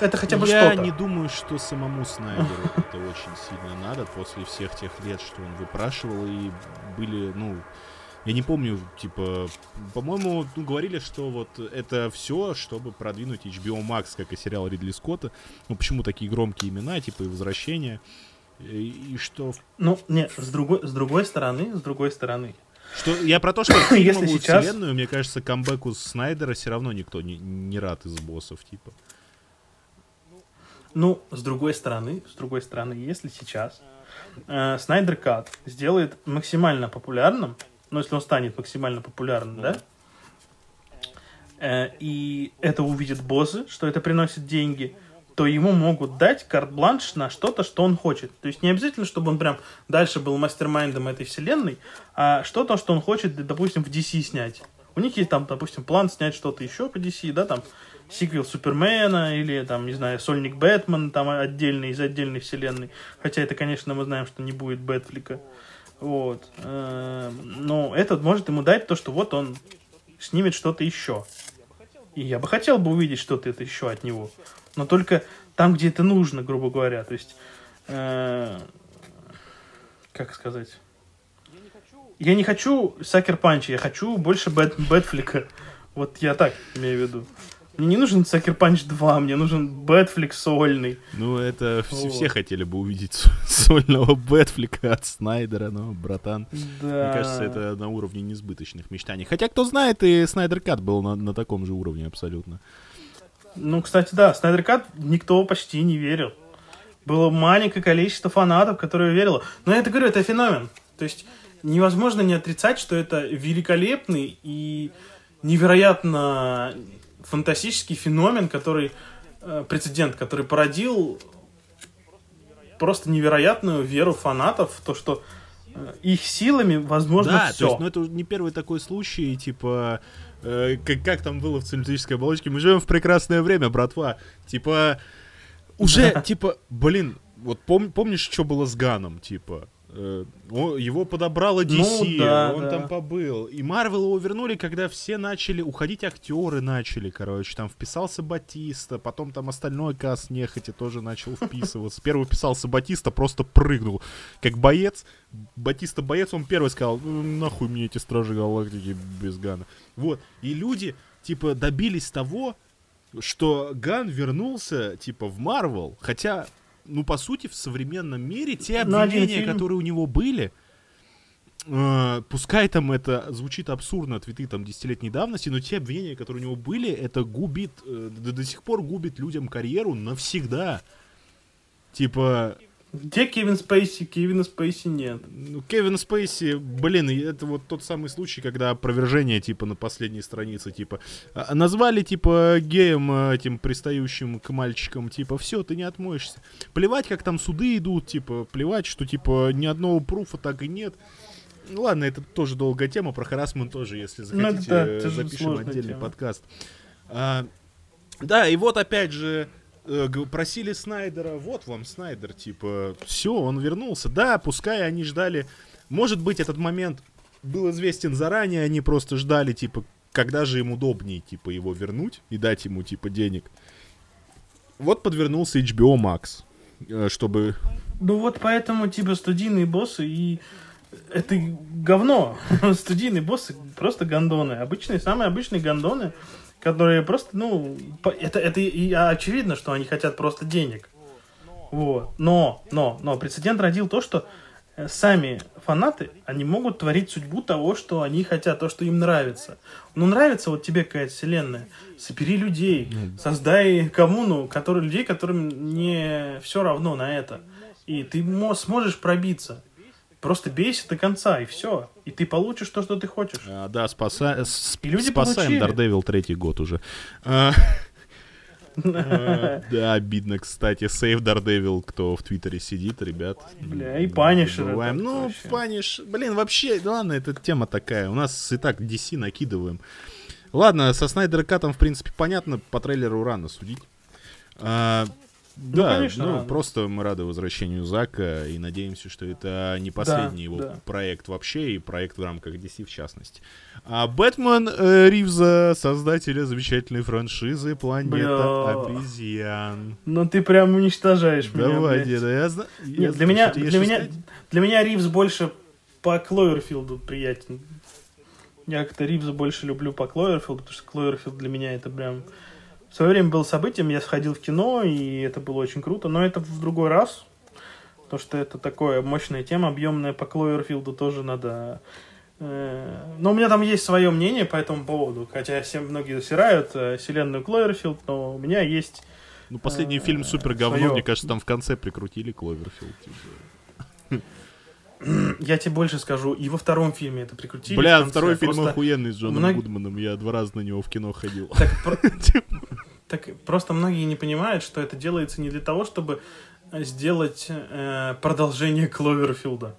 это хотя бы Я что-то. не думаю, что самому Снайдеру это очень сильно надо после всех тех лет, что он выпрашивал, и были, ну, я не помню, типа, по-моему, ну, говорили, что вот это все, чтобы продвинуть HBO Max, как и сериал Ридли Скотта. Ну, почему такие громкие имена, типа, и возвращения. И, и что... Ну, нет, с другой, с другой стороны, с другой стороны. Что, я про то, что Если сейчас... вселенную, мне кажется, камбэку Снайдера все равно никто не, не рад из боссов, типа. Ну, с другой стороны, с другой стороны, если сейчас э, Снайдер Кат сделает максимально популярным ну, если он станет максимально популярным, да? Э, и это увидят боссы, что это приносит деньги, то ему могут дать карт-бланш на что-то, что он хочет. То есть не обязательно, чтобы он прям дальше был мастер-майндом этой вселенной, а что-то, что он хочет, допустим, в DC снять. У них есть там, допустим, план снять что-то еще по DC, да, там, сиквел Супермена или, там, не знаю, Сольник Бэтмен, там, отдельный, из отдельной вселенной. Хотя это, конечно, мы знаем, что не будет Батфлека. Вот. Эм, но этот может ему дать то, что вот он снимет что-то еще. И я бы хотел бы увидеть что-то это еще от него. Но только там, где это нужно, грубо говоря. То есть, э, как сказать? Я не хочу Sucker Punch а, я хочу больше Бэт, Бэтфлека. Вот я так имею в виду. Мне не нужен Sucker Punch 2, мне нужен Бэтфлек сольный. Ну, это все, все хотели бы увидеть сольного Бэтфлека от Снайдера, но, братан, да. мне кажется, это на уровне несбыточных мечтаний. Хотя, кто знает, и Снайдер Кат был на, на таком же уровне абсолютно. Ну, кстати, да, Снайдер Кат никто почти не верил. Было маленькое количество фанатов, которые верило. Но я это говорю, это феномен. То есть невозможно не отрицать, что это великолепный и невероятно фантастический феномен, который э, прецедент, который породил просто невероятную веру фанатов в то, что э, их силами возможно да, все. То есть, ну это не первый такой случай, типа, э, как, как там было в цилиндрической оболочке, мы живем в прекрасное время, братва. Типа, уже, типа, блин, вот пом, помнишь, что было с Ганом, типа, Э, его подобрала DC, ну, да, он да. там побыл. И Марвел его вернули, когда все начали, уходить актеры начали, короче. Там вписался Батиста, потом там остальной каст нехотя тоже начал вписываться. Первый вписался Батиста, просто прыгнул. Как боец, Батиста боец, он первый сказал, «Ну, нахуй мне эти Стражи Галактики без Гана. Вот. И люди, типа, добились того, что Ган вернулся, типа, в Марвел, хотя ну, по сути, в современном мире те обвинения, которые у него были, э, пускай там это звучит абсурдно, твиты там десятилетней давности, но те обвинения, которые у него были, это губит, э, до, до сих пор губит людям карьеру навсегда. Типа, где Кевин Спейси? Кевина Спейси нет. Ну, Кевин Спейси, блин, это вот тот самый случай, когда опровержение, типа, на последней странице, типа, а, назвали, типа, геем а, этим пристающим к мальчикам, типа, все, ты не отмоешься. Плевать, как там суды идут, типа, плевать, что, типа, ни одного пруфа так и нет. Ну, ладно, это тоже долгая тема, про харасмент тоже, если захотите, ну, да, запишем отдельный тема. подкаст. А, да, и вот опять же, Э, просили Снайдера, вот вам Снайдер, типа, все, он вернулся. Да, пускай они ждали, может быть, этот момент был известен заранее, они просто ждали, типа, когда же им удобнее, типа, его вернуть и дать ему, типа, денег. Вот подвернулся HBO Max, э, чтобы... Ну вот поэтому, типа, студийные боссы и... Это говно. студийные боссы просто гандоны. Обычные, самые обычные гандоны которые просто, ну, это, это и очевидно, что они хотят просто денег. Вот. Но, но, но прецедент родил то, что э, сами фанаты, они могут творить судьбу того, что они хотят, то, что им нравится. Ну, нравится вот тебе какая-то вселенная, собери людей, ну, создай коммуну, который, людей, которым не все равно на это. И ты сможешь пробиться. Просто бейся до конца, и все. И ты получишь то, что ты хочешь. А, да, спаса... и люди спасаем Daredevil третий год уже. А, а, да, обидно, кстати. Save Daredevil, кто в Твиттере сидит, ребят. Бля, и Punisher. Ну, Паниш... Блин, вообще, ладно, эта тема такая. У нас и так DC накидываем. Ладно, со Snyder Cut ом, в принципе, понятно. По трейлеру рано судить. Ну, да, ну, конечно, ну, просто мы рады возвращению Зака и надеемся, что это не последний да, его да. проект вообще и проект в рамках DC в частности. А Бэтмен э, Ривза, создателя замечательной франшизы Планета Бля... обезьян. Ну ты прям уничтожаешь меня. Давай, деда, я знаю. Для меня, для меня, для меня Ривз больше по Кловерфилду приятен. Я как-то Ривза больше люблю по Кловерфилду, потому что Кловерфилд для меня это прям в свое время было событием, я сходил в кино, и это было очень круто, но это в другой раз, то что это такое мощная тема, объемная по Кловерфилду тоже надо... Э, но у меня там есть свое мнение по этому поводу, хотя все многие засирают э, вселенную Кловерфилд, но у меня есть... Ну, последний фильм э, супер говно, свое... мне кажется, там в конце прикрутили Кловерфилд. Типа. Я тебе больше скажу, и во втором фильме это прикрутили. Бля, второй фильм просто... охуенный с Джоном Мног... Гудманом, я два раза на него в кино ходил. Так, типа. так просто многие не понимают, что это делается не для того, чтобы сделать э, продолжение Кловерфилда.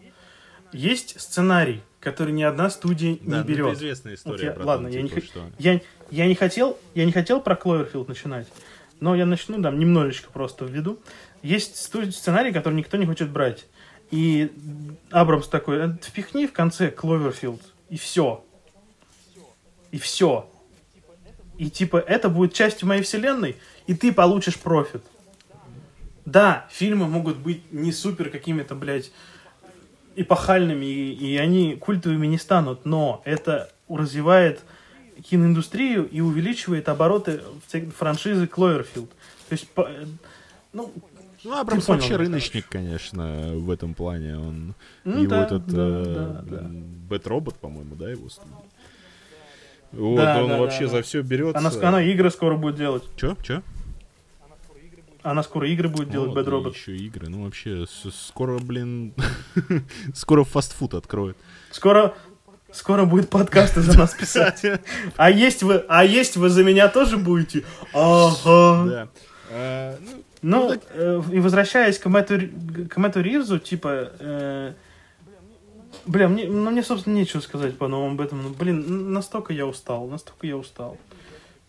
Есть сценарий, который ни одна студия да, не берет. Это известная история вот я, Ладно, я, типа, не, что... я, я, не хотел, я не хотел про Кловерфилд начинать, но я начну, да, немножечко просто введу. Есть студия, сценарий, который никто не хочет брать. И Абрамс такой, «Э, впихни в конце Кловерфилд, и все. И все. И типа, это будет частью моей вселенной, и ты получишь профит. Да, фильмы могут быть не супер какими-то, блядь, эпохальными, и, и они культовыми не станут, но это развивает киноиндустрию и увеличивает обороты франшизы Кловерфилд. То есть, ну, ну, Абрамс вообще понял, рыночник, конечно, в этом плане. Он ну, его да, этот да, э, да, да. Бэт-робот, по-моему, да, его студия. Вот, да, он да, вообще да, за все берется. Она, она игры скоро будет делать. Че? Че? Она скоро игры будет делать, Bad Robot. еще игры. Ну, вообще, скоро, блин, скоро фастфуд откроет. Скоро, скоро будет подкасты за нас писать. А есть вы, а есть вы за меня тоже будете? Ага. Да. А, ну, ну, ну э, и возвращаясь к Мэтту, к Мэтту Ривзу, типа... Э, бля, мне, ну, мне, собственно, нечего сказать по новому об этом. Ну, блин, настолько я устал, настолько я устал.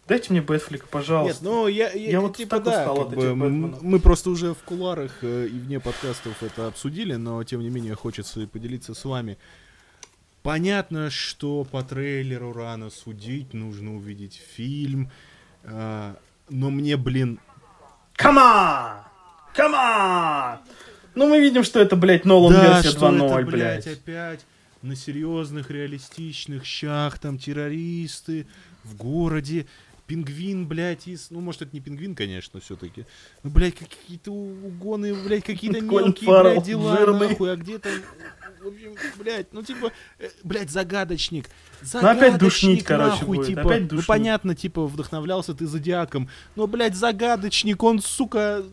Дайте мне Бэтфлика, пожалуйста. Нет, ну я, я, Я вот типа так да, устал от бы, мы просто уже в куларах э, и вне подкастов это обсудили, но тем не менее хочется поделиться с вами. Понятно, что по трейлеру рано судить, нужно увидеть фильм, а, но мне, блин, Come on! Come on! Ну, мы видим, что это, блядь, Нолан да, версия что 2.0, это, блядь, блядь. опять на серьезных реалистичных щах, там террористы в городе, пингвин, блядь, из... Ну, может, это не пингвин, конечно, все-таки. Ну, блядь, какие-то угоны, блядь, какие-то мелкие, Фаррелл, блядь, дела, жирный. нахуй, а где-то... В общем, блядь, ну, типа, э, блядь, загадочник. Ну, опять душнить, Загадочник, короче, нахуй, будет, типа, опять ну, душнить. понятно, типа, вдохновлялся ты Зодиаком, но, блядь, загадочник, он, сука,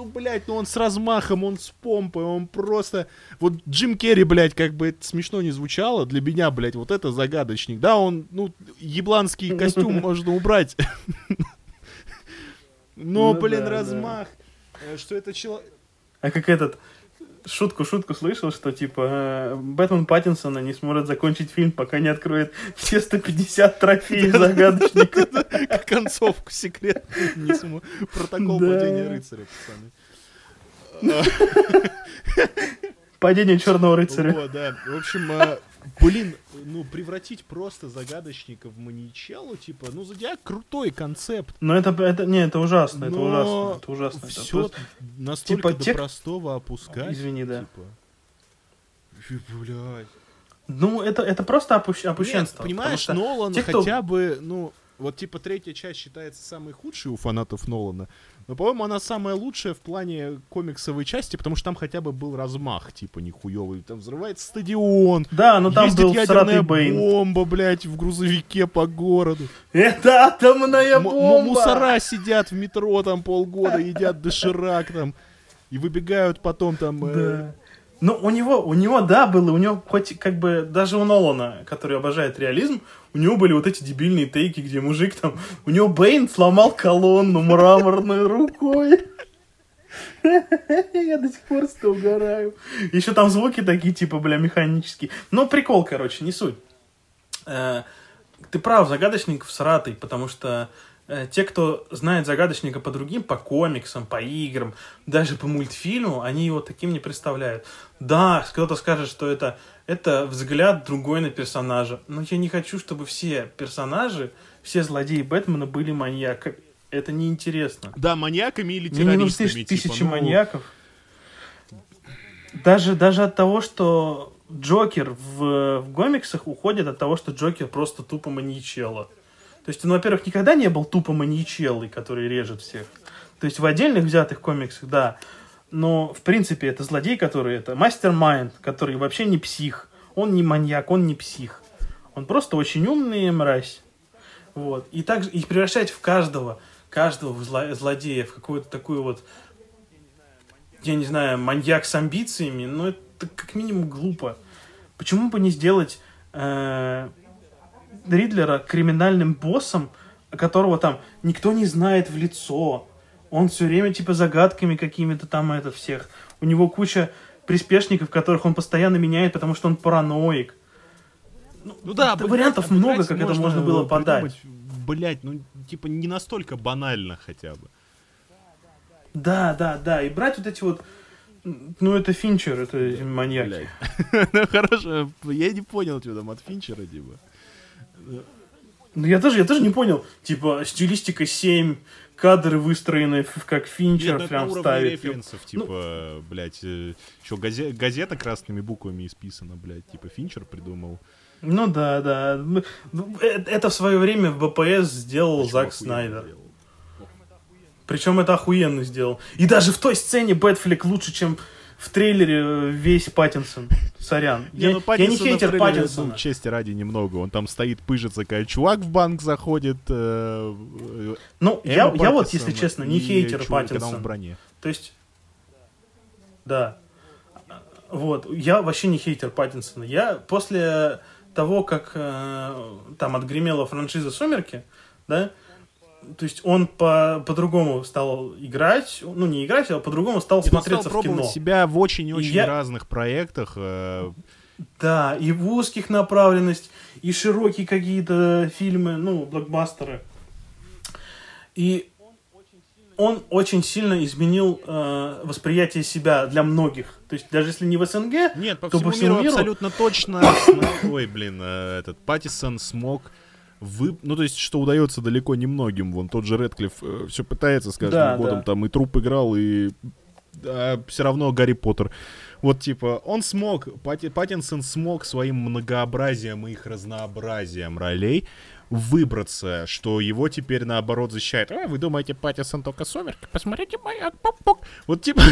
ну, блядь, ну он с размахом, он с помпой, он просто... Вот Джим Керри, блядь, как бы это смешно не звучало, для меня, блядь, вот это загадочник. Да, он, ну, ебланский костюм можно убрать. Но, Ну блин, размах. э, Что это человек... А как этот... Шутку-шутку слышал, что, типа, э, Бэтмен Паттинсона не сможет закончить фильм, пока не откроет все 150 трофеев загадочника. Концовку секретную не смог. Протокол падения рыцаря, пацаны. Падение Черного рыцаря. Вот, да. В общем, а, блин, ну, превратить просто загадочника в маньячелу, типа, ну, Зодиак крутой концепт. Но это, это, не, это ужасно, это но ужасно, это ужасно. это Все просто- настолько типа до тех- простого опускать. Извини, да. Типа. Блядь. Ну, это, это просто опущ- Нет, опущенство. понимаешь, потому что Нолан те, кто- хотя бы, ну, вот типа третья часть считается самой худшей у фанатов Нолана. Но, по-моему, она самая лучшая в плане комиксовой части, потому что там хотя бы был размах, типа, нихуёвый. Там взрывается стадион, Да, но там ездит был ядерная бомба, блядь, в грузовике по городу. Это атомная М- м- бомба! мусора сидят в метро там полгода, едят доширак там. И выбегают потом там... э, Да. Ну, у него, у него, да, было, у него хоть как бы, даже у Нолана, который обожает реализм, у него были вот эти дебильные тейки, где мужик там, у него Бэйн сломал колонну мраморной рукой. Я до сих пор этого угораю. Еще там звуки такие, типа, бля, механические. Ну, прикол, короче, не суть. Э, Ты прав, загадочник всратый, потому что те, кто знает загадочника по другим, по комиксам, по играм, даже по мультфильму, они его таким не представляют. Да, кто-то скажет, что это, это взгляд другой на персонажа. Но я не хочу, чтобы все персонажи, все злодеи Бэтмена были маньяками. Это неинтересно. Да, маньяками или Мне не нужны террористами. тысячи типа, ну, маньяков. Даже, даже от того, что Джокер в, в комиксах уходит от того, что Джокер просто тупо маньячело. То есть он, во-первых, никогда не был тупо маньячелой, который режет всех. То есть в отдельных взятых комиксах, да. Но, в принципе, это злодей, который это мастер-майнд, который вообще не псих. Он не маньяк, он не псих. Он просто очень умный мразь. Вот. И также и превращать в каждого, каждого зло- злодея в какую-то такую вот, я не знаю, маньяк с амбициями, ну это как минимум глупо. Почему бы не сделать э, Ридлера криминальным боссом, которого там никто не знает в лицо. Он все время типа загадками какими-то там это всех. У него куча приспешников, которых он постоянно меняет, потому что он параноик. Ну да, Да обыграть- вариантов много, обыграть как это можно было подать. Блять, ну типа не настолько банально хотя бы. Да, да, да. И брать вот эти вот... Ну, это Финчер, это маньяк. Блядь. Ну хорошо, я не понял, что там от Финчера, типа. Ну, я тоже, я тоже не понял. Типа, стилистика 7, кадры выстроены как Финчер Нет, ну, прям ставит. референсов, типа, блядь, еще газета красными буквами исписана, блядь, типа Финчер придумал. Ну да, да. Ну, ну, э- Это в свое время в БПС сделал Очень Зак Снайдер. сделал. Причем это охуенно сделал. И даже в той сцене Бэтфлик лучше, чем в трейлере э, весь Паттинсон. Сорян. Не, Я, ну, я Паттинсона не хейтер трейлере, Паттинсона. ну, чести ради немного. Он там стоит, пыжится, когда чувак в банк заходит. э, э, Ну, я, я вот, если честно, не хейтер он в Паттинсона. броне. То есть, да. Вот, я вообще не хейтер Паттинсона. Я после того, как э, там отгремела франшиза «Сумерки», да, то есть он по- по-другому стал играть, ну не играть, а по-другому стал И смотреться стал в кино. себя в очень-очень я- разных проектах. э, Да, и в узких направленность, и широкие какие-то фильмы, ну, блокбастеры. И он очень сильно изменил э, восприятие себя для многих. То есть даже если не в СНГ, Нет, по то всему, по всему миру, миру абсолютно точно. Ой, блин, э, этот Паттисон смог вы, ну то есть что удается далеко не многим, вон тот же Редклифф э, все пытается с каждым Да, годом, да. там и труп играл, и все равно Гарри Поттер. Вот типа он смог, Патти, Паттинсон смог своим многообразием и их разнообразием ролей выбраться, что его теперь наоборот защищает. А, вы думаете, Паттисон только сумерки? Посмотрите маяк, пок-пок. Вот типа,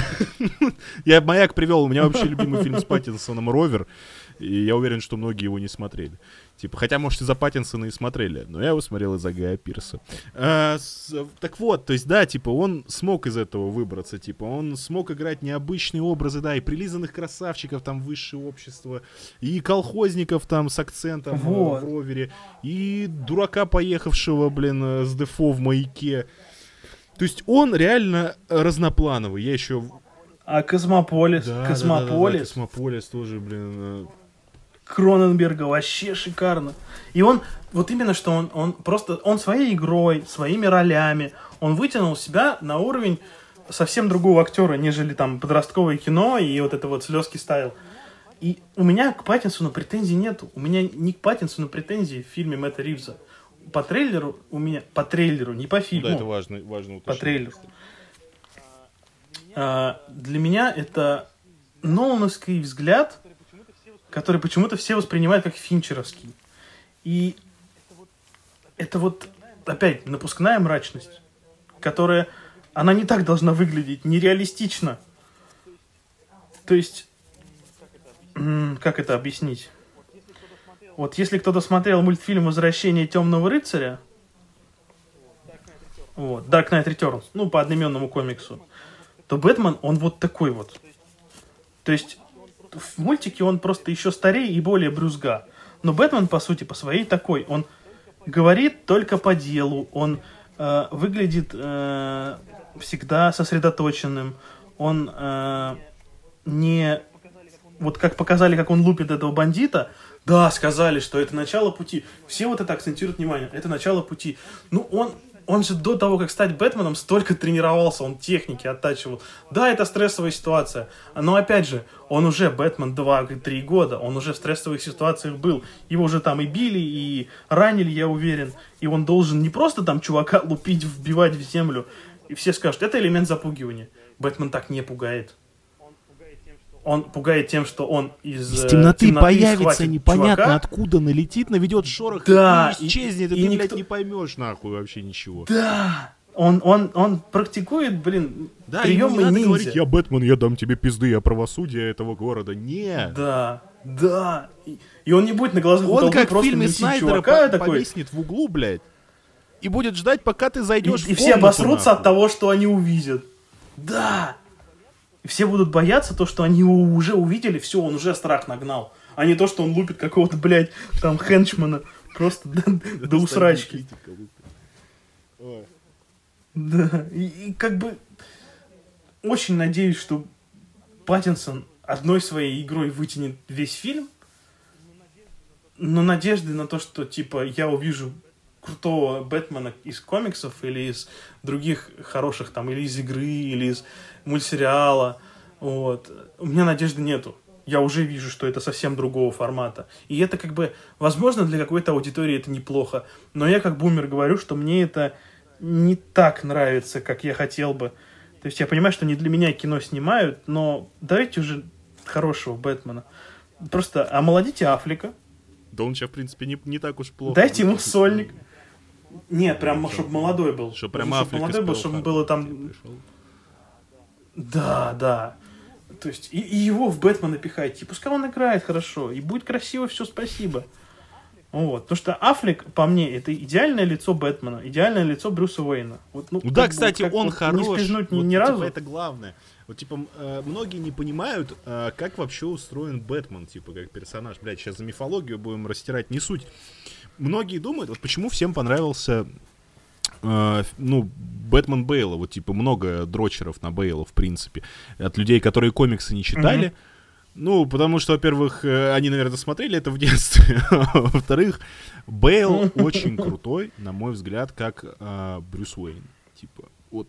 я маяк привел, у меня вообще любимый фильм с Паттинсоном Ровер, и я уверен, что многие его не смотрели. Типа, хотя, может, из-за Паттинсона и смотрели, но я его смотрел из-за Гая Пирса. А, с- так вот, то есть, да, типа, он смог из этого выбраться, типа, он смог играть необычные образы, да, и прилизанных красавчиков, там, высшее общество, и колхозников, там, с акцентом э, Вот. в ровере, и дурака, поехавшего, блин, э, с дефо в маяке. То есть он реально разноплановый. Я еще... А Космополис, Космополис, Космополис тоже, блин... Кроненберга вообще шикарно. И он, вот именно что он, он просто, он своей игрой, своими ролями, он вытянул себя на уровень совсем другого актера, нежели там подростковое кино и вот это вот слезки style. И у меня к Паттинсону претензий нету. У меня не к Паттинсону претензии в фильме Мэтта Ривза. По трейлеру у меня, по трейлеру, не по фильму. Да, это важно, важно по уточнить. трейлеру. А, для меня это Нолановский взгляд, который почему-то все воспринимают как финчеровский. И это вот, опять, напускная мрачность, которая, она не так должна выглядеть, нереалистично. То есть, как это объяснить? Вот если кто-то смотрел мультфильм «Возвращение темного рыцаря», вот, Dark Knight Returns, ну, по одноименному комиксу, то Бэтмен, он вот такой вот. То есть, в мультике он просто еще старее и более брюзга. Но Бэтмен, по сути, по своей такой. Он говорит только по делу, он э, выглядит э, всегда сосредоточенным, он э, не... Вот как показали, как он лупит этого бандита, да, сказали, что это начало пути. Все вот это акцентируют внимание, это начало пути. Ну, он, он же до того, как стать Бэтменом, столько тренировался, он техники оттачивал. Да, это стрессовая ситуация, но опять же, он уже Бэтмен 2-3 года, он уже в стрессовых ситуациях был. Его уже там и били, и ранили, я уверен. И он должен не просто там чувака лупить, вбивать в землю. И все скажут, это элемент запугивания. Бэтмен так не пугает. Он пугает тем, что он из, Из э, темноты, появится схватит непонятно чувака. откуда, налетит, наведет шорох Да, и исчезнет, и, и- ты, и блядь, никто- не поймешь нахуй вообще ничего. Да! Он, он, он практикует, блин, Да, ему приемы не надо ниндзя. говорить, я Бэтмен, я дам тебе пизды, я правосудие этого города. Нет. Да, да. И, и он не будет на глазах Он как в фильме Снайдера чувака по- такой. повиснет в углу, блядь, и будет ждать, пока ты И, зайдешь и в все комнату, обосрутся от нахуй. того, что они увидят. Да! И все будут бояться то, что они у- уже увидели, все, он уже страх нагнал. А не то, что он лупит какого-то, блядь, там, хенчмана. Просто до, до усрачки. Да, и, и как бы очень надеюсь, что Паттинсон одной своей игрой вытянет весь фильм, но надежды на то, что типа я увижу крутого Бэтмена из комиксов или из других хороших там, или из игры, или из мультсериала, вот, у меня надежды нету. Я уже вижу, что это совсем другого формата. И это как бы, возможно, для какой-то аудитории это неплохо. Но я как бумер говорю, что мне это не так нравится, как я хотел бы. То есть я понимаю, что не для меня кино снимают, но давайте уже хорошего Бэтмена. Просто омолодите Афлика, Да он сейчас, в принципе, не, не так уж плохо. дайте ему сольник. Нет, прям, чтобы молодой был. Что прям Чтобы Африка молодой был, чтобы было там... Да, да. То есть и, и его в Бэтмена пихайте. И пускай он играет хорошо. И будет красиво все, спасибо. Вот. Потому что Аффлек, по мне, это идеальное лицо Бэтмена, идеальное лицо Брюса Уэйна. Вот, ну, Ну да, как кстати, как он вот хорош. Не спизнуть ни, Вот, ни типа, разу. это главное. Вот, типа, э, многие не понимают, э, как вообще устроен Бэтмен, типа, как персонаж. Блядь, сейчас за мифологию будем растирать, не суть. Многие думают, вот почему всем понравился, э, ну, Бэтмен Бейла. Вот, типа, много дрочеров на Бейла, в принципе. От людей, которые комиксы не читали. Ну, потому что, во-первых, э, они, наверное, смотрели это в детстве. А Во-вторых, Бейл очень крутой, на мой взгляд, как э, Брюс Уэйн. типа. Вот.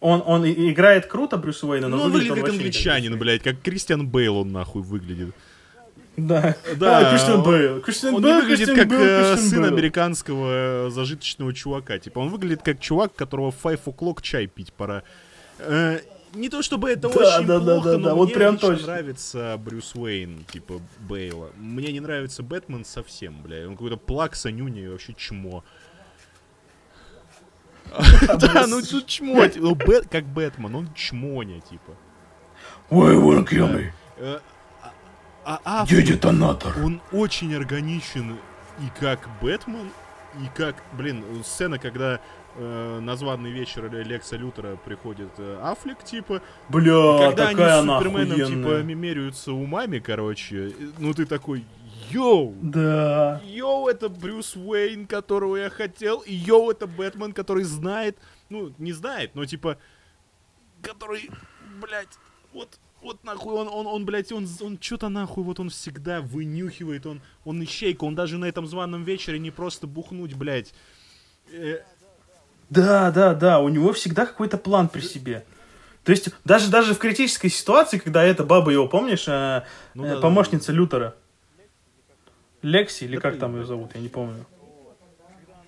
Он, он играет круто Брюс Уэйна, но Ну, он выглядит как вообще не англичанин, Брюс блядь, как Кристиан Бейл он нахуй выглядит. Да, Да, А, Кристиан Бейл. Кристиан Он Бейл, не выглядит Кристиан как Бейл, э, сын Бейл. американского э, зажиточного чувака. Типа, он выглядит как чувак, которого в five o'clock чай пить пора. Э, не то чтобы это Да, очень да, да, плохо, да, но да, вот мне прям лично точно. нравится Брюс Уэйн, типа Бейла. Мне не нравится Бэтмен совсем, бля. Он какой-то плакса, нюня и вообще чмо. Да, ну тут чмо. ну, Бэт- Как Бэтмен, он чмоня, типа. Why wanna kill me? А а Аффлек, детонатор. он очень органичен и как Бэтмен, и как, блин, сцена, когда э, на званый вечер Лекса Лютера приходит э, Аффлек, типа, Бля, когда они такая с она Суперменом, типа, охуенная. меряются умами, короче, ну ты такой, йоу, Да. йоу, это Брюс Уэйн, которого я хотел, и йоу, это Бэтмен, который знает, ну, не знает, но, типа, который, блядь, вот, вот нахуй, он, он, он блядь, он, он что-то нахуй, вот он всегда вынюхивает, он, он ищейка, он даже на этом званом вечере не просто бухнуть, блядь. Э, Да, да, да, у него всегда какой-то план при себе. То есть даже, даже в критической ситуации, когда эта баба его, помнишь, э, Ну э, да, да, помощница Лютера, Лекси, или Да как ты, там ее зовут, я не помню.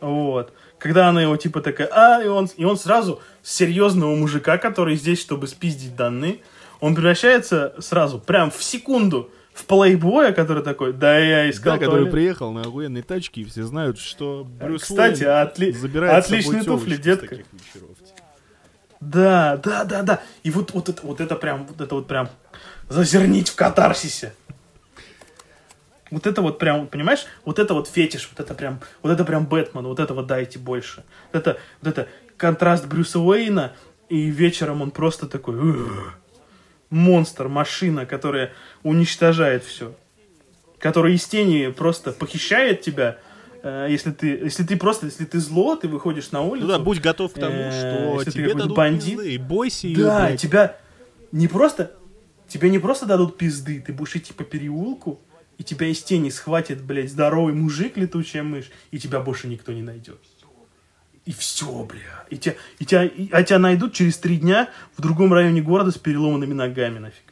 Вот. Когда она его типа такая, а, и он, и он сразу с серьезного мужика, который здесь, чтобы спиздить данные, он превращается сразу, прям в секунду, в плейбоя, который такой, да, я искал да, который туалет». приехал на охуенной тачке, и все знают, что Брюс Кстати, Уэйн отли- забирает отличные туфли, детка. типа. Да, да, да, да. И вот, вот, это, вот это прям, вот это вот прям зазернить в катарсисе. Вот это вот прям, понимаешь, вот это вот фетиш, вот это прям, вот это прям Бэтмен, вот этого дайте больше. Вот это, вот это контраст Брюса Уэйна, и вечером он просто такой «Ugh». Монстр, машина, которая уничтожает все. Которая из тени просто похищает тебя, э, если ты, если ты просто, если ты зло, ты выходишь на улицу. Ну да, будь готов к тому, Э, что если ты тебе какой-то дадут бандит. пизды, и бойся Да, блядь. тебя не просто... Тебе не просто дадут пизды, ты будешь идти по переулку, и тебя из тени схватит, блядь, здоровый мужик, летучая мышь, и тебя больше никто не найдет. И все, бля. И тебя, и тебя, и- а тебя найдут через три дня в другом районе города с переломанными ногами, нафиг.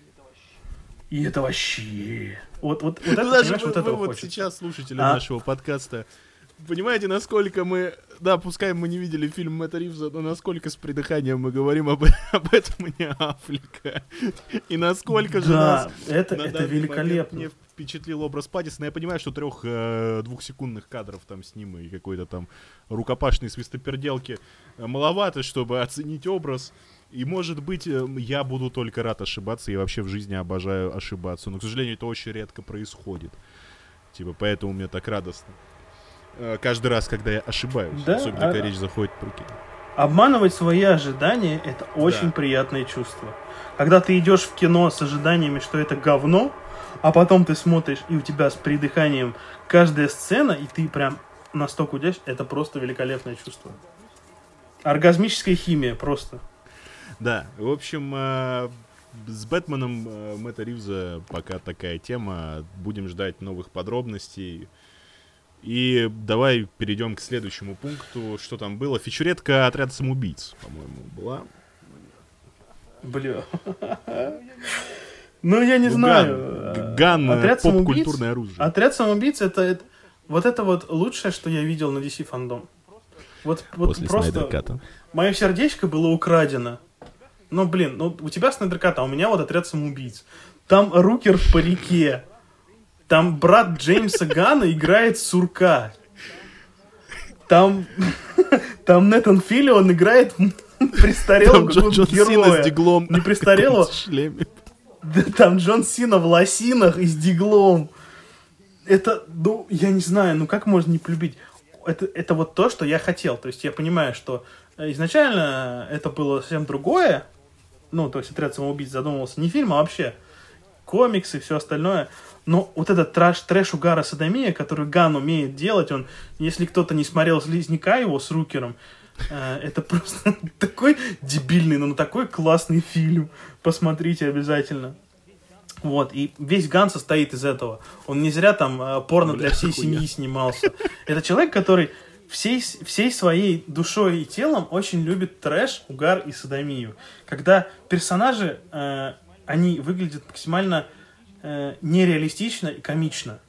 И это вообще... Вот, вот, вот это, даже понимаешь, вот вы этого вот хочется. сейчас слушатели А? нашего подкаста, понимаете, насколько мы, да, пускай мы не видели фильм Мэтта Ривза, но насколько с придыханием мы говорим об, об этом не Аффлека. И насколько же Да, нас это, это великолепно. Мне впечатлил образ Паттисона. Я понимаю, что трех э, двухсекундных кадров там с ним и какой-то там рукопашной свистоперделки э, маловато, чтобы оценить образ. И, может быть, э, я буду только рад ошибаться. Я вообще в жизни обожаю ошибаться. Но, к сожалению, это очень редко происходит. Типа, поэтому мне так радостно. Э, Каждый раз, когда я ошибаюсь. Да, Особенно, когда а- речь заходит про кино. Обманывать свои ожидания это очень Да. приятное чувство. Когда ты идешь в кино с ожиданиями, что это говно, а потом ты смотришь, и у тебя с придыханием каждая сцена, и ты прям настолько удешь, это просто великолепное чувство. Оргазмическая химия просто. Да, в общем, э, с Бэтменом э, Мэтта Ривза пока такая тема. Будем ждать новых подробностей. И давай перейдем к следующему пункту. Что там было? Фичуретка «Отряд самоубийц», по-моему, была. Бля. Ну, я не Ну, знаю. Ган, Ган, э, Отряд самоубийц? поп-культурное оружие. Отряд самоубийц это, это- вот это вот лучшее, что я видел на DC фандом. Вот, вот После просто Снайдер-ката. мое сердечко было украдено. Ну, блин, ну у тебя Снайдеркат, а у меня вот отряд самоубийц. Там Рукер в парике. Там брат Джеймса Гана играет сурка. Там, там Нэтан Филлион играет престарелого Джон, Джон героя. с диглом. Не престарелого, да там Джон Сина в лосинах и с диглом. Это, ну, я не знаю, ну как можно не полюбить? Это, это вот то, что я хотел. То есть я понимаю, что э, изначально это было совсем другое. Ну, то есть отряд самоубийц задумывался не фильм, а вообще комиксы, все остальное. Но вот этот трэш, трэш угара садомия, который Ган умеет делать, он, если кто-то не смотрел «Слизняка» его с Рукером, э, это просто такой дебильный, но такой классный фильм. Посмотрите обязательно. Вот, и весь Ган состоит из этого. Он не зря там э, порно для всей семьи снимался. Это человек, который всей, всей своей душой и телом очень любит трэш, угар и садомию. Когда персонажи, э, они выглядят максимально э, нереалистично и комично.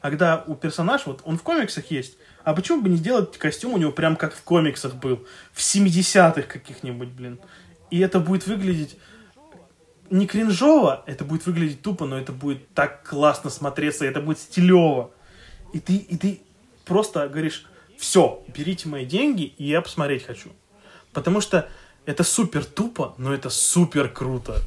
Когда у персонажа, вот он в комиксах есть, а почему бы не сделать костюм у него прям как в комиксах был, в 70-х каких-нибудь, блин. И это будет выглядеть не кринжово, это будет выглядеть тупо, но это будет так классно смотреться, это будет стилево. И ты, и ты просто говоришь, все, берите мои деньги, и я посмотреть хочу. Потому что это супер тупо, но это супер круто.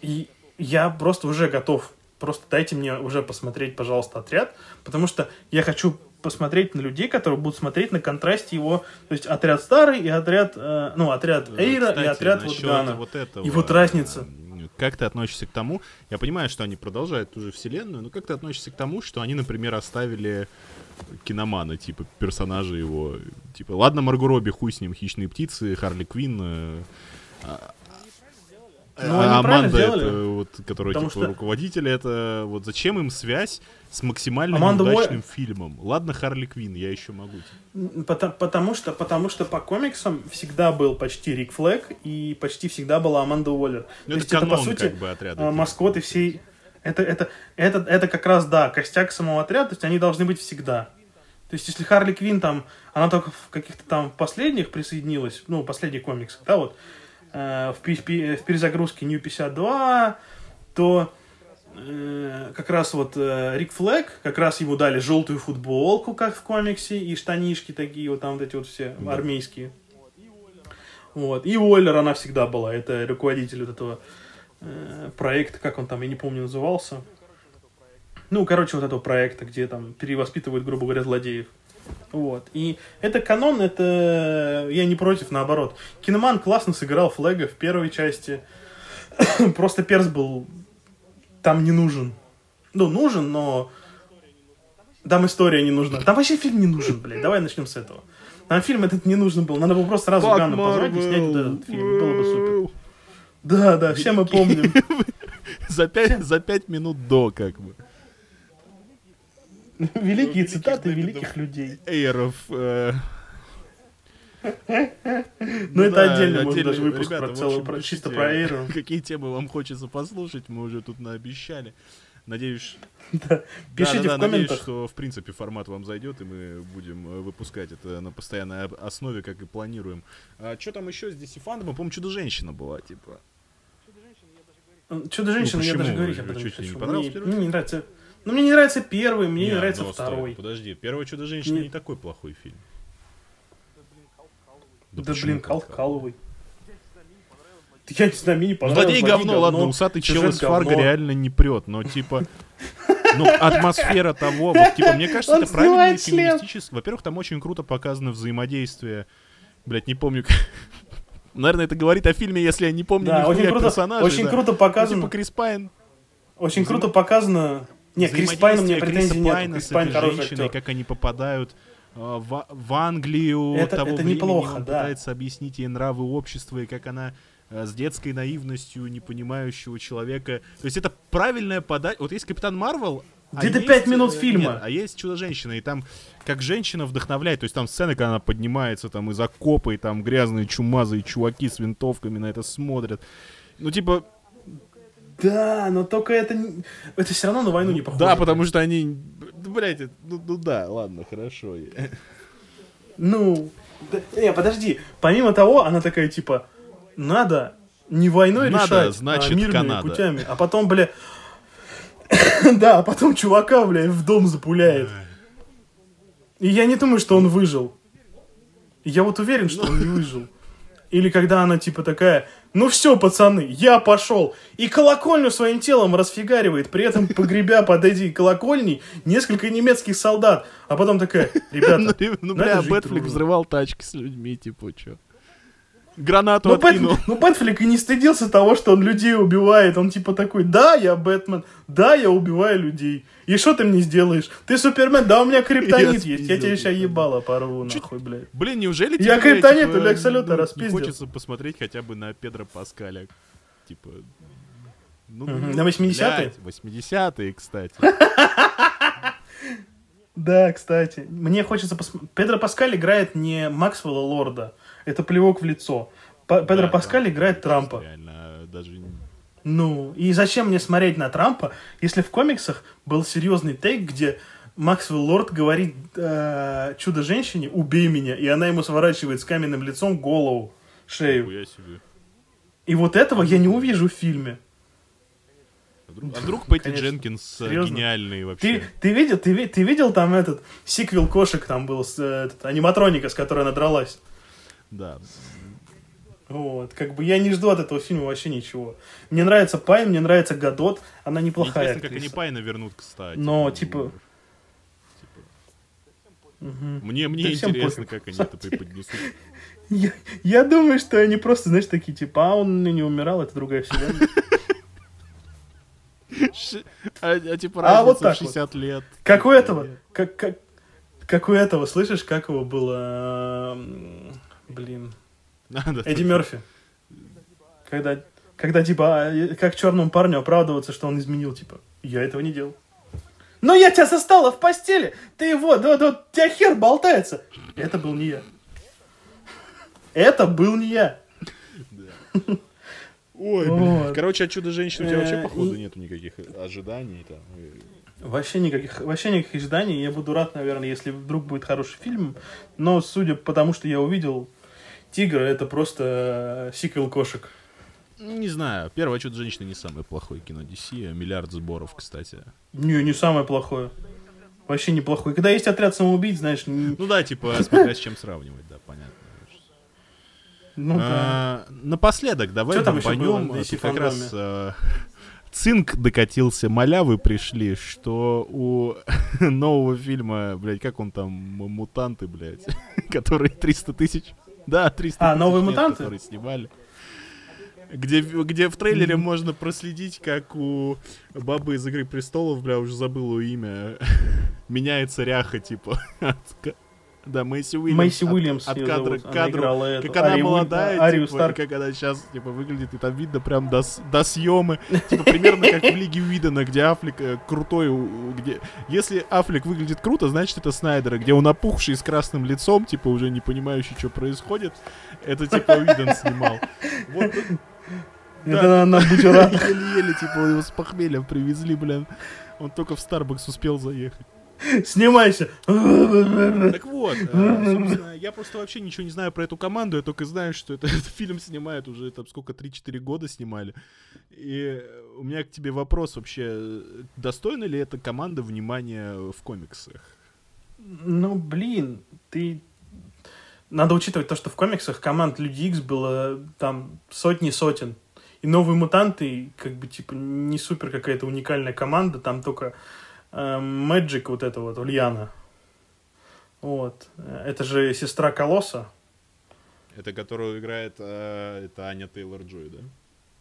И я просто уже готов. Просто дайте мне уже посмотреть, пожалуйста, отряд. Потому что я хочу посмотреть на людей, которые будут смотреть на контрасте его, то есть отряд старый и отряд, э, ну, отряд Эйра Кстати, и отряд вот Гана. Вот этого, и вот разница. Как ты относишься к тому, я понимаю, что они продолжают ту же вселенную, но как ты относишься к тому, что они, например, оставили киномана, типа, персонажа его. Типа, ладно, Марго Робби, хуй с ним, хищные птицы, Харли Квинн. Э, а, ну, а Аманда, это, вот, которая Потому типа что... руководитель, это вот зачем им связь с максимально Аманда неудачным Уой... фильмом? Ладно, Харли Квинн, я еще могу. Потому, потому, что, потому что по комиксам всегда был почти Рик Флэг и почти всегда была Аманда Уоллер. Ну, То это есть канон, это, по сути, как бы, отряда, а, типа. маскоты всей это, это, это, это как раз, да, костяк самого отряда, то есть они должны быть всегда. То есть, если Харли Квин там, она только в каких-то там последних присоединилась, ну, последних комиксах, да, вот, э, в, в перезагрузке New 52, то э, как раз вот э, Рик Флэг, как раз ему дали желтую футболку, как в комиксе, и штанишки такие вот там вот эти вот все да. армейские. Вот. И Уоллер она всегда была, это руководитель вот этого Э, проект, как он там, я не помню, назывался. Ну, короче, вот этого проекта, где там перевоспитывают, грубо говоря, злодеев. Вот. И это канон, это я не против, наоборот. Киноман классно сыграл Флэга в первой части. Просто перс был там не нужен. Ну, нужен, но там история не нужна. Там вообще фильм не нужен, блядь. Давай начнем с этого. Там фильм этот не нужен был. Надо было просто сразу Ганна позвать и снять вот этот фильм. Было бы супер. Да, да, все мы помним. за, пять, за пять минут до, как бы. Великие цитаты великих людей. Эйров. Э... Ну, это отдельно, может, даже выпуск про целую, чисто про Эйру. Какие темы вам хочется послушать, мы уже тут наобещали. Надеюсь, да. Пишите да, да, в комментах. Надеюсь, что в принципе формат вам зайдет, и мы будем э, выпускать это на постоянной основе, как и планируем. А что там еще с DC фандомом? По-моему, Чудо-женщина была, типа. Чудо-женщина, ну, я даже говорить об этом не хочу. Мне не нравится. Ну, мне не нравится первый, мне не, не нравится ну, второй. Стой, подожди, первый Чудо-женщина не... не такой плохой фильм. Да, да блин, Калкаловый. Я не знаю, мне не понравилось. Ну, злодей говно, ладно, усатый чел из Фарго реально не прет, но типа... Ну, атмосфера того, вот, типа, мне кажется, это правильный феминистический... Во-первых, там очень круто показано взаимодействие, блять, не помню, Наверное, это говорит о фильме, если я не помню да, очень круто, персонажей. Очень да. круто показано. Ну, типа Крис Пайн. Очень круто показано. Не, Крис Пайн у меня претензий нет. Крис Пайн хороший актер. как они попадают э, в, в Англию это, того это времени, неплохо, он да. пытается объяснить ей нравы общества, и как она э, с детской наивностью непонимающего человека. То есть это правильная подача. Вот есть Капитан Марвел, а это пять минут э, фильма. Нет, а есть Чудо-женщина, и там как женщина вдохновляет, то есть там сцены, когда она поднимается там из окопа, и там грязные чумазые чуваки с винтовками на это смотрят. Ну, типа... Да, но только это... Это все равно на войну не похоже. Да, потому что они... Блять, ну, ну да, ладно, хорошо. Ну... Да, не, подожди. Помимо того, она такая, типа, надо не войной надо, решать, а значит, а мирными Канада. путями. А потом, бля, Да, а потом чувака, блядь, в дом запуляет. И я не думаю, что он выжил. Я вот уверен, что он не выжил. Или когда она типа такая, ну все, пацаны, я пошел. И колокольню своим телом расфигаривает, при этом погребя под эти колокольни несколько немецких солдат. А потом такая, ребята, Ну, ну бля, Бэтфлик взрывал тачки с людьми, типа, что? Гранату но откинул. Бэт, ну, Бэтфлик и не стыдился того, что он людей убивает. Он типа такой, да, я Бэтмен, да, я убиваю людей. И что ты мне сделаешь? Ты Супермен, да, у меня криптонит есть. Я тебя сейчас ебало порву, нахуй, блядь. Блин, неужели тебе, Я криптонит типа, у Лекса распиздил. Хочется посмотреть хотя бы на Педро Паскаля. Типа... Ну, На 80-е? 80-е, кстати. Да, кстати. Мне хочется посмотреть. Педро Паскаль играет не Максвелла Лорда. Это плевок в лицо. П- Педро Да, Паскаль да. играет Трампа. Реально, даже... Ну, и зачем мне смотреть на Трампа, если в комиксах был серьезный тейк, где Максвелл Лорд говорит э, чудо-женщине «убей меня», и она ему сворачивает с каменным лицом голову, шею. И вот этого я не увижу в фильме. А вдруг, а вдруг Пэтти Конечно. Дженкинс э, Серьезно? гениальный вообще? Ты, ты, видел, ты, ты видел там этот сиквел кошек, там был с, э, этот, аниматроника, с которой она дралась? Да. Вот, как бы я не жду от этого фильма вообще ничего. Мне нравится Пайн, мне нравится Гадот, она неплохая Интересно, как они актриса. Пайна вернут, кстати. Но, Ну, типа, Мгм. Мне, мне Да интересно, пофиг. как они это преподнесут. Я, я думаю, что они просто, знаешь, такие, типа, а он не умирал, это другая вселенная. А, а типа А, вот так 60 лет. Как у этого, как, как, как у этого, слышишь, как его было, м, блин, А. Эдди Мерфи. Когда, когда типа, а, как черному парню оправдываться, что он изменил, типа, я этого не делал. Но я тебя застала в постели, ты его, да, да, у тебя хер болтается. Это был не я. Это был не я. Ой, Вот. блин. Короче, от чудо-женщины у тебя вообще, Э, походу, нету никаких ожиданий. Там. Вообще никаких, вообще никаких ожиданий. Я буду рад, наверное, если вдруг будет хороший фильм. Но судя по тому, что я увидел, Тигр это просто э, сиквел кошек. Не знаю, первое чудо-женщина не самое плохое кино DC, а миллиард сборов, кстати. Не, не самое плохое. Вообще неплохое. Когда есть отряд самоубийц, знаешь, н- Ну да, типа, смотря с чем сравнивать, да, понятно. ну да. А, Напоследок, давай было бомбанем. Тут как раз э, цинк докатился, малявы пришли, что у нового фильма, блядь, как он там, мутанты, блядь, которые 300 тысяч... Да, 300 А, новые лет, «Мутанты»? которые снимали. Где, где в трейлере можно проследить, как у бабы из «Игры престолов», бля, уже забыл ее имя, меняется ряха, типа. от Да, Мэйси Уильямс. Мэйси от- Уильямс От, её кадра зовут. к Она кадру. эту, Как она Арию Уиль- молодая, Арию типа, Старк. как она сейчас, типа, выглядит, и там видно прям до, до съемы. Типа, примерно как в Лиге Уидона, где Аффлек э, крутой, где... Если Аффлек выглядит круто, значит, это Снайдера, где он опухший с красным лицом, типа, уже не понимающий, что происходит. Это, типа, Уидон снимал. Вот, Это на бутерат. еле-еле, типа, его с похмелья привезли, блин. Он только в Старбакс успел заехать. Снимайся. Так вот, э, собственно, я просто вообще ничего не знаю про эту команду, я только знаю, что это, этот фильм снимают уже, там, сколько, 3-4 года снимали. И э, у меня к тебе вопрос вообще, достойна ли эта команда внимания в комиксах? Ну, блин, ты... Надо учитывать то, что в комиксах команд Люди Икс было там сотни сотен. И новые мутанты, как бы, типа, не супер какая-то уникальная команда, там только Мэджик, вот это вот, Ульяна. Вот. Это же сестра Колосса. Это которую играет, э, это Аня Тейлор-Джой, да?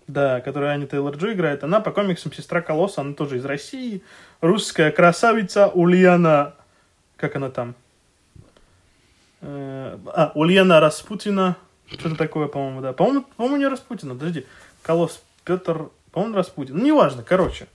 Да, которая Аня Тейлор-Джо играет. Она по комиксам сестра Колосса, она тоже из России. Русская красавица Ульяна... Как она там? Э, А, Ульяна Распутина. Что-то такое, по-моему, да. По-моему, по-моему, не Распутина. Подожди. Колосс Петр... По-моему, Распутин. Ну, неважно, короче.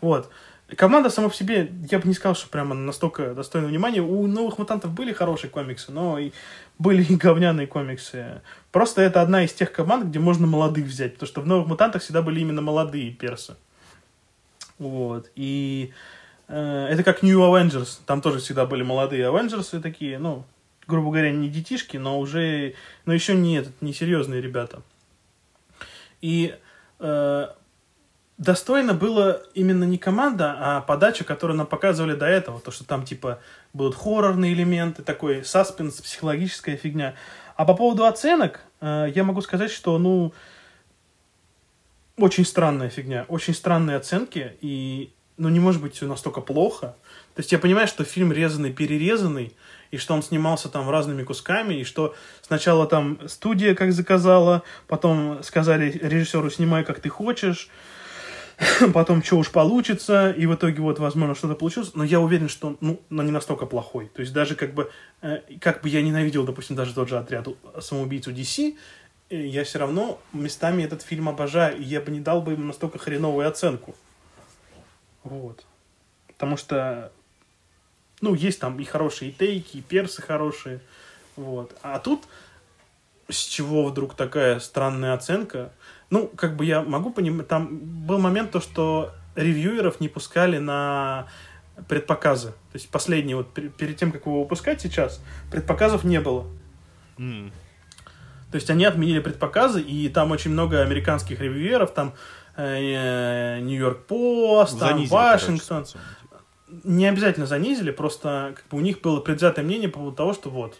Вот. Команда сама по себе, я бы не сказал, что прямо настолько достойна внимания. У новых мутантов были хорошие комиксы, но и были и говняные комиксы. Просто это одна из тех команд, где можно молодых взять, потому что в новых мутантах всегда были именно молодые персы. Вот. И э, это как New Avengers. Там тоже всегда были молодые Avengers такие, ну, грубо говоря, не детишки, но уже, но еще не, этот, не серьезные ребята. И э, достойно было именно не команда, а подача, которую нам показывали до этого. То, что там, типа, будут хоррорные элементы, такой саспенс, психологическая фигня. А по поводу оценок, э, я могу сказать, что, ну, очень странная фигня, очень странные оценки, и, ну, не может быть все настолько плохо. То есть я понимаю, что фильм резанный, перерезанный, и что он снимался там разными кусками, и что сначала там студия как заказала, потом сказали режиссеру снимай как ты хочешь, потом что уж получится, и в итоге вот, возможно, что-то получилось, но я уверен, что, ну, но не настолько плохой. То есть даже как бы, э, как бы я ненавидел, допустим, даже тот же отряд самоубийцу DC, э, я все равно местами этот фильм обожаю, и я бы не дал бы ему настолько хреновую оценку. Вот. Потому что Ну, есть там и хорошие и тейки, и персы хорошие. Вот. А тут с чего вдруг такая странная оценка? Ну, как бы я могу понимать, там был момент то, что ревьюеров не пускали на предпоказы. То есть последний, вот перед тем, как его выпускать сейчас, предпоказов не было. Mm. То есть они отменили предпоказы, и там очень много американских ревьюеров, там Нью-Йорк Пост, там Вашингтон. Не обязательно занизили, просто как бы у них было предвзятое мнение по поводу того, что вот,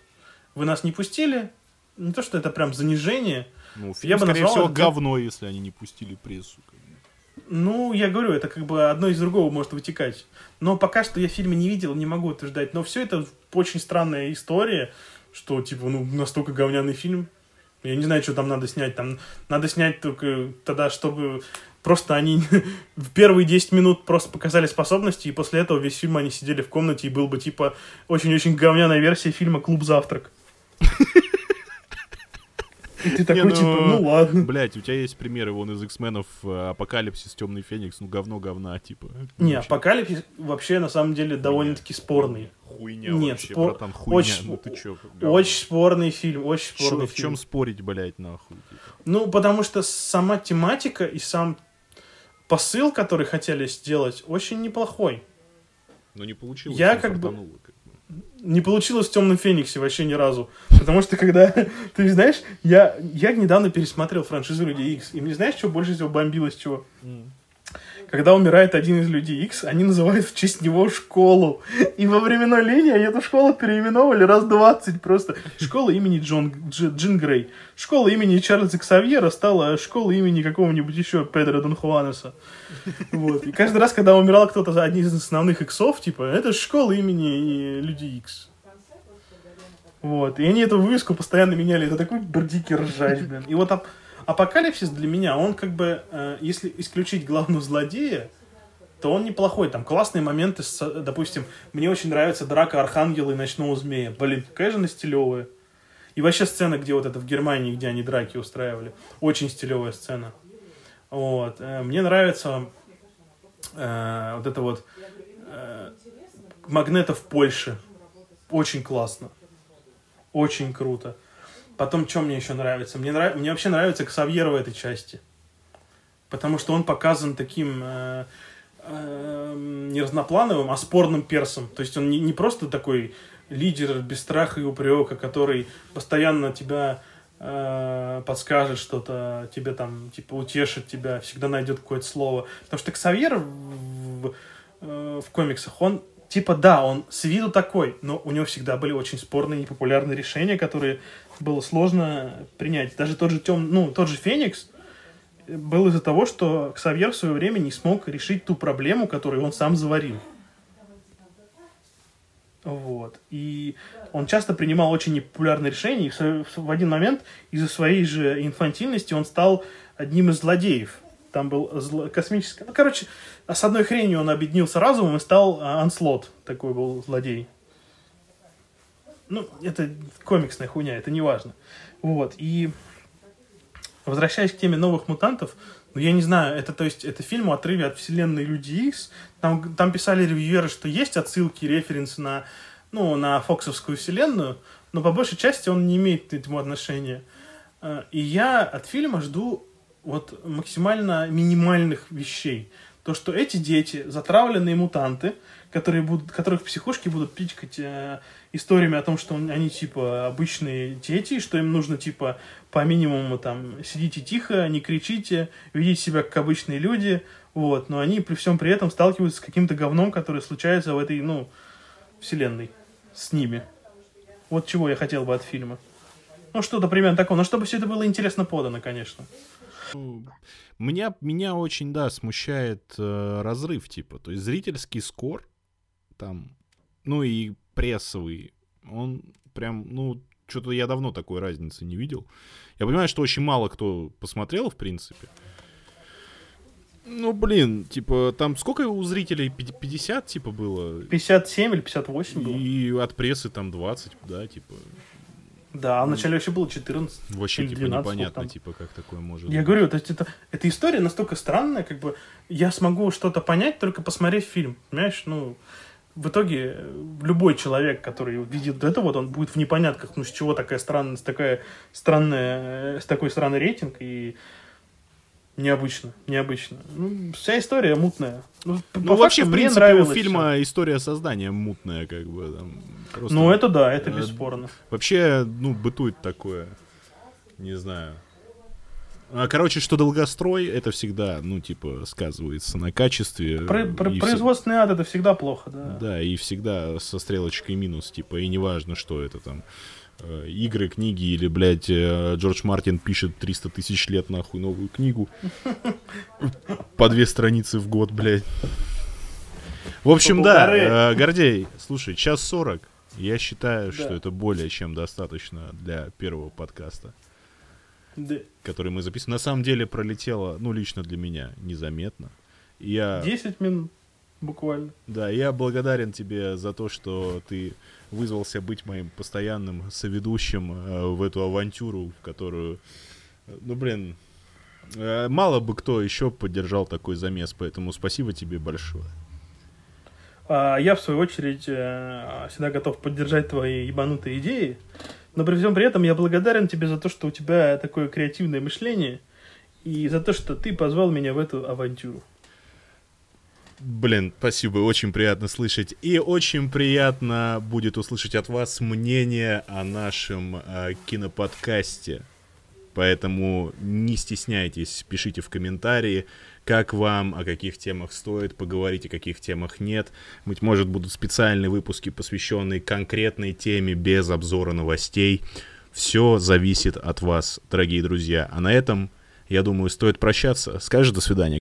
вы нас не пустили, не то, что это прям занижение. Ну, фильм, я бы скорее назвал, всего, говно, если они не пустили прессу. Ну, я говорю, это как бы одно из другого может вытекать. Но пока что я фильма не видел, не могу утверждать. Но все это очень странная история, что, типа, ну, настолько говняный фильм. Я не знаю, что там надо снять. Там надо снять только тогда, чтобы просто они в первые 10 минут просто показали способности, и после этого весь фильм они сидели в комнате, и был бы, типа, очень-очень говняная версия фильма «Клуб завтрак». И ты такой, ну, типа, ну ладно. Блять, у тебя есть примеры вон из X-менов э, Апокалипсис, Темный Феникс, ну говно говна, типа. Не. Апокалипсис вообще на самом деле довольно-таки спорный. Хуйня Нет, вообще, спор... братан, хуйня. Очень, ну ты чё? Очень спорный фильм, очень спорный Шо, фильм. В чем спорить, блять, нахуй? Типа? Ну, потому что сама тематика и сам посыл, который хотели сделать, очень неплохой. Но не получилось. Я как бы... Как не получилось в Темном Фениксе вообще ни разу. Потому что когда, ты знаешь, я, я недавно пересмотрел франшизу Людей Икс, и мне знаешь, что больше всего бомбилось чего? Mm когда умирает один из людей X, они называют в честь него школу. И во временной линии они эту школу переименовали раз 20 просто. Школа имени Джон, Дж, Джин Грей. Школа имени Чарльза Ксавьера стала школа имени какого-нибудь еще Педро Дон Хуанеса. Вот. И каждый раз, когда умирал кто-то один из основных иксов, типа, это школа имени Людей Икс. Вот. И они эту вывеску постоянно меняли. Это такой дикий ржач, блин. И вот Апокалипсис для меня, он как бы, э, если исключить главного злодея, то он неплохой. Там классные моменты, с, допустим, мне очень нравится драка Архангела и Ночного Змея. Блин, какая же она стилевая. И вообще сцена, где вот это в Германии, где они драки устраивали. Очень стилевая сцена. Вот. Э, мне нравится э, вот это вот э, Магнета в Польше. Очень классно. Очень круто. Потом, что мне еще нравится? Мне, нрав... мне вообще нравится Ксавьер в этой части. Потому что он показан таким э, э, не разноплановым, а спорным персом. То есть он не, не просто такой лидер без страха и упрека, который постоянно тебя э, подскажет что-то, тебе там, типа, утешит тебя, всегда найдет какое-то слово. Потому что Ксавьер в, в, э, в комиксах, он типа, да, он с виду такой, но у него всегда были очень спорные и популярные решения, которые было сложно принять. Даже тот же тем, ну, тот же Феникс был из-за того, что Ксавьер в свое время не смог решить ту проблему, которую он сам заварил. Вот. И он часто принимал очень непопулярные решения, и в один момент из-за своей же инфантильности он стал одним из злодеев. Там был зло... космический... Ну, короче, с одной хренью он объединился разумом и стал Анслот. Такой был злодей. Ну, это комиксная хуйня, это не важно. Вот, и возвращаясь к теме новых мутантов, ну, я не знаю, это, то есть, это фильм отрыве от вселенной Люди Икс. Там, там писали ревьюеры, что есть отсылки, референсы на, ну, на Фоксовскую вселенную, но по большей части он не имеет к этому отношения. Э, и я от фильма жду вот максимально минимальных вещей. То, что эти дети, затравленные мутанты, которые будут, которых психушки будут пичкать э, историями о том, что они, типа, обычные дети, что им нужно, типа, по минимуму, там, сидите тихо, не кричите, ведите себя как обычные люди, вот, но они при всем при этом сталкиваются с каким-то говном, которое случается в этой, ну, вселенной с ними. Вот чего я хотел бы от фильма. Ну, что-то примерно такое, но чтобы все это было интересно подано, конечно. Меня, меня очень, да, смущает э, разрыв, типа. То есть зрительский скор там, ну и прессовый, он прям, ну, что-то я давно такой разницы не видел. Я понимаю, что очень мало кто посмотрел, в принципе. Ну, блин, типа, там сколько у зрителей? 50, типа, было? 57 или 58 было. И от прессы там 20, да, типа. Да, а вначале вообще было 14. Вообще, типа, 12, непонятно, там. типа, как такое может Я быть. говорю, то есть это, эта история настолько странная, как бы, я смогу что-то понять, только посмотреть фильм, понимаешь, ну, в итоге э, любой человек, который видит это, вот он будет в непонятках, ну с чего такая странность, такая странная, э, с такой странный рейтинг и необычно, необычно. Ну, вся история мутная. Ну, ну вообще, в принципе, у фильма все. история создания мутная, как бы. Там, просто, ну, это да, это бесспорно. Вообще, ну, бытует такое, не знаю, короче, что долгострой, это всегда, ну, типа, сказывается на качестве. Про, про, производственный ад это всегда плохо, да. Да, и всегда со стрелочкой минус, типа, и неважно, что это там э, игры, книги или, блядь, э, Джордж Мартин пишет 300 тысяч лет нахуй новую книгу. По две страницы в год, блядь. В общем, да, э, Гордей, слушай, час сорок. Я считаю, что это более чем достаточно для первого подкаста да. который мы записываем, на самом деле пролетело, ну, лично для меня, незаметно. Я... 10 минут буквально. Да, я благодарен тебе за то, что ты вызвался быть моим постоянным соведущим э, в эту авантюру, в которую, э, ну, блин, э, мало бы кто еще поддержал такой замес, поэтому спасибо тебе большое. А я, в свою очередь, э, всегда готов поддержать твои ебанутые идеи. Но при всем при этом я благодарен тебе за то, что у тебя такое креативное мышление и за то, что ты позвал меня в эту авантюру. Блин, спасибо, очень приятно слышать. И очень приятно будет услышать от вас мнение о нашем э, киноподкасте. Поэтому не стесняйтесь, пишите в комментарии, как вам, о каких темах стоит поговорить, о каких темах нет. Быть может, будут специальные выпуски, посвященные конкретной теме без обзора новостей. Все зависит от вас, дорогие друзья. А на этом, я думаю, стоит прощаться. Скажешь до свидания.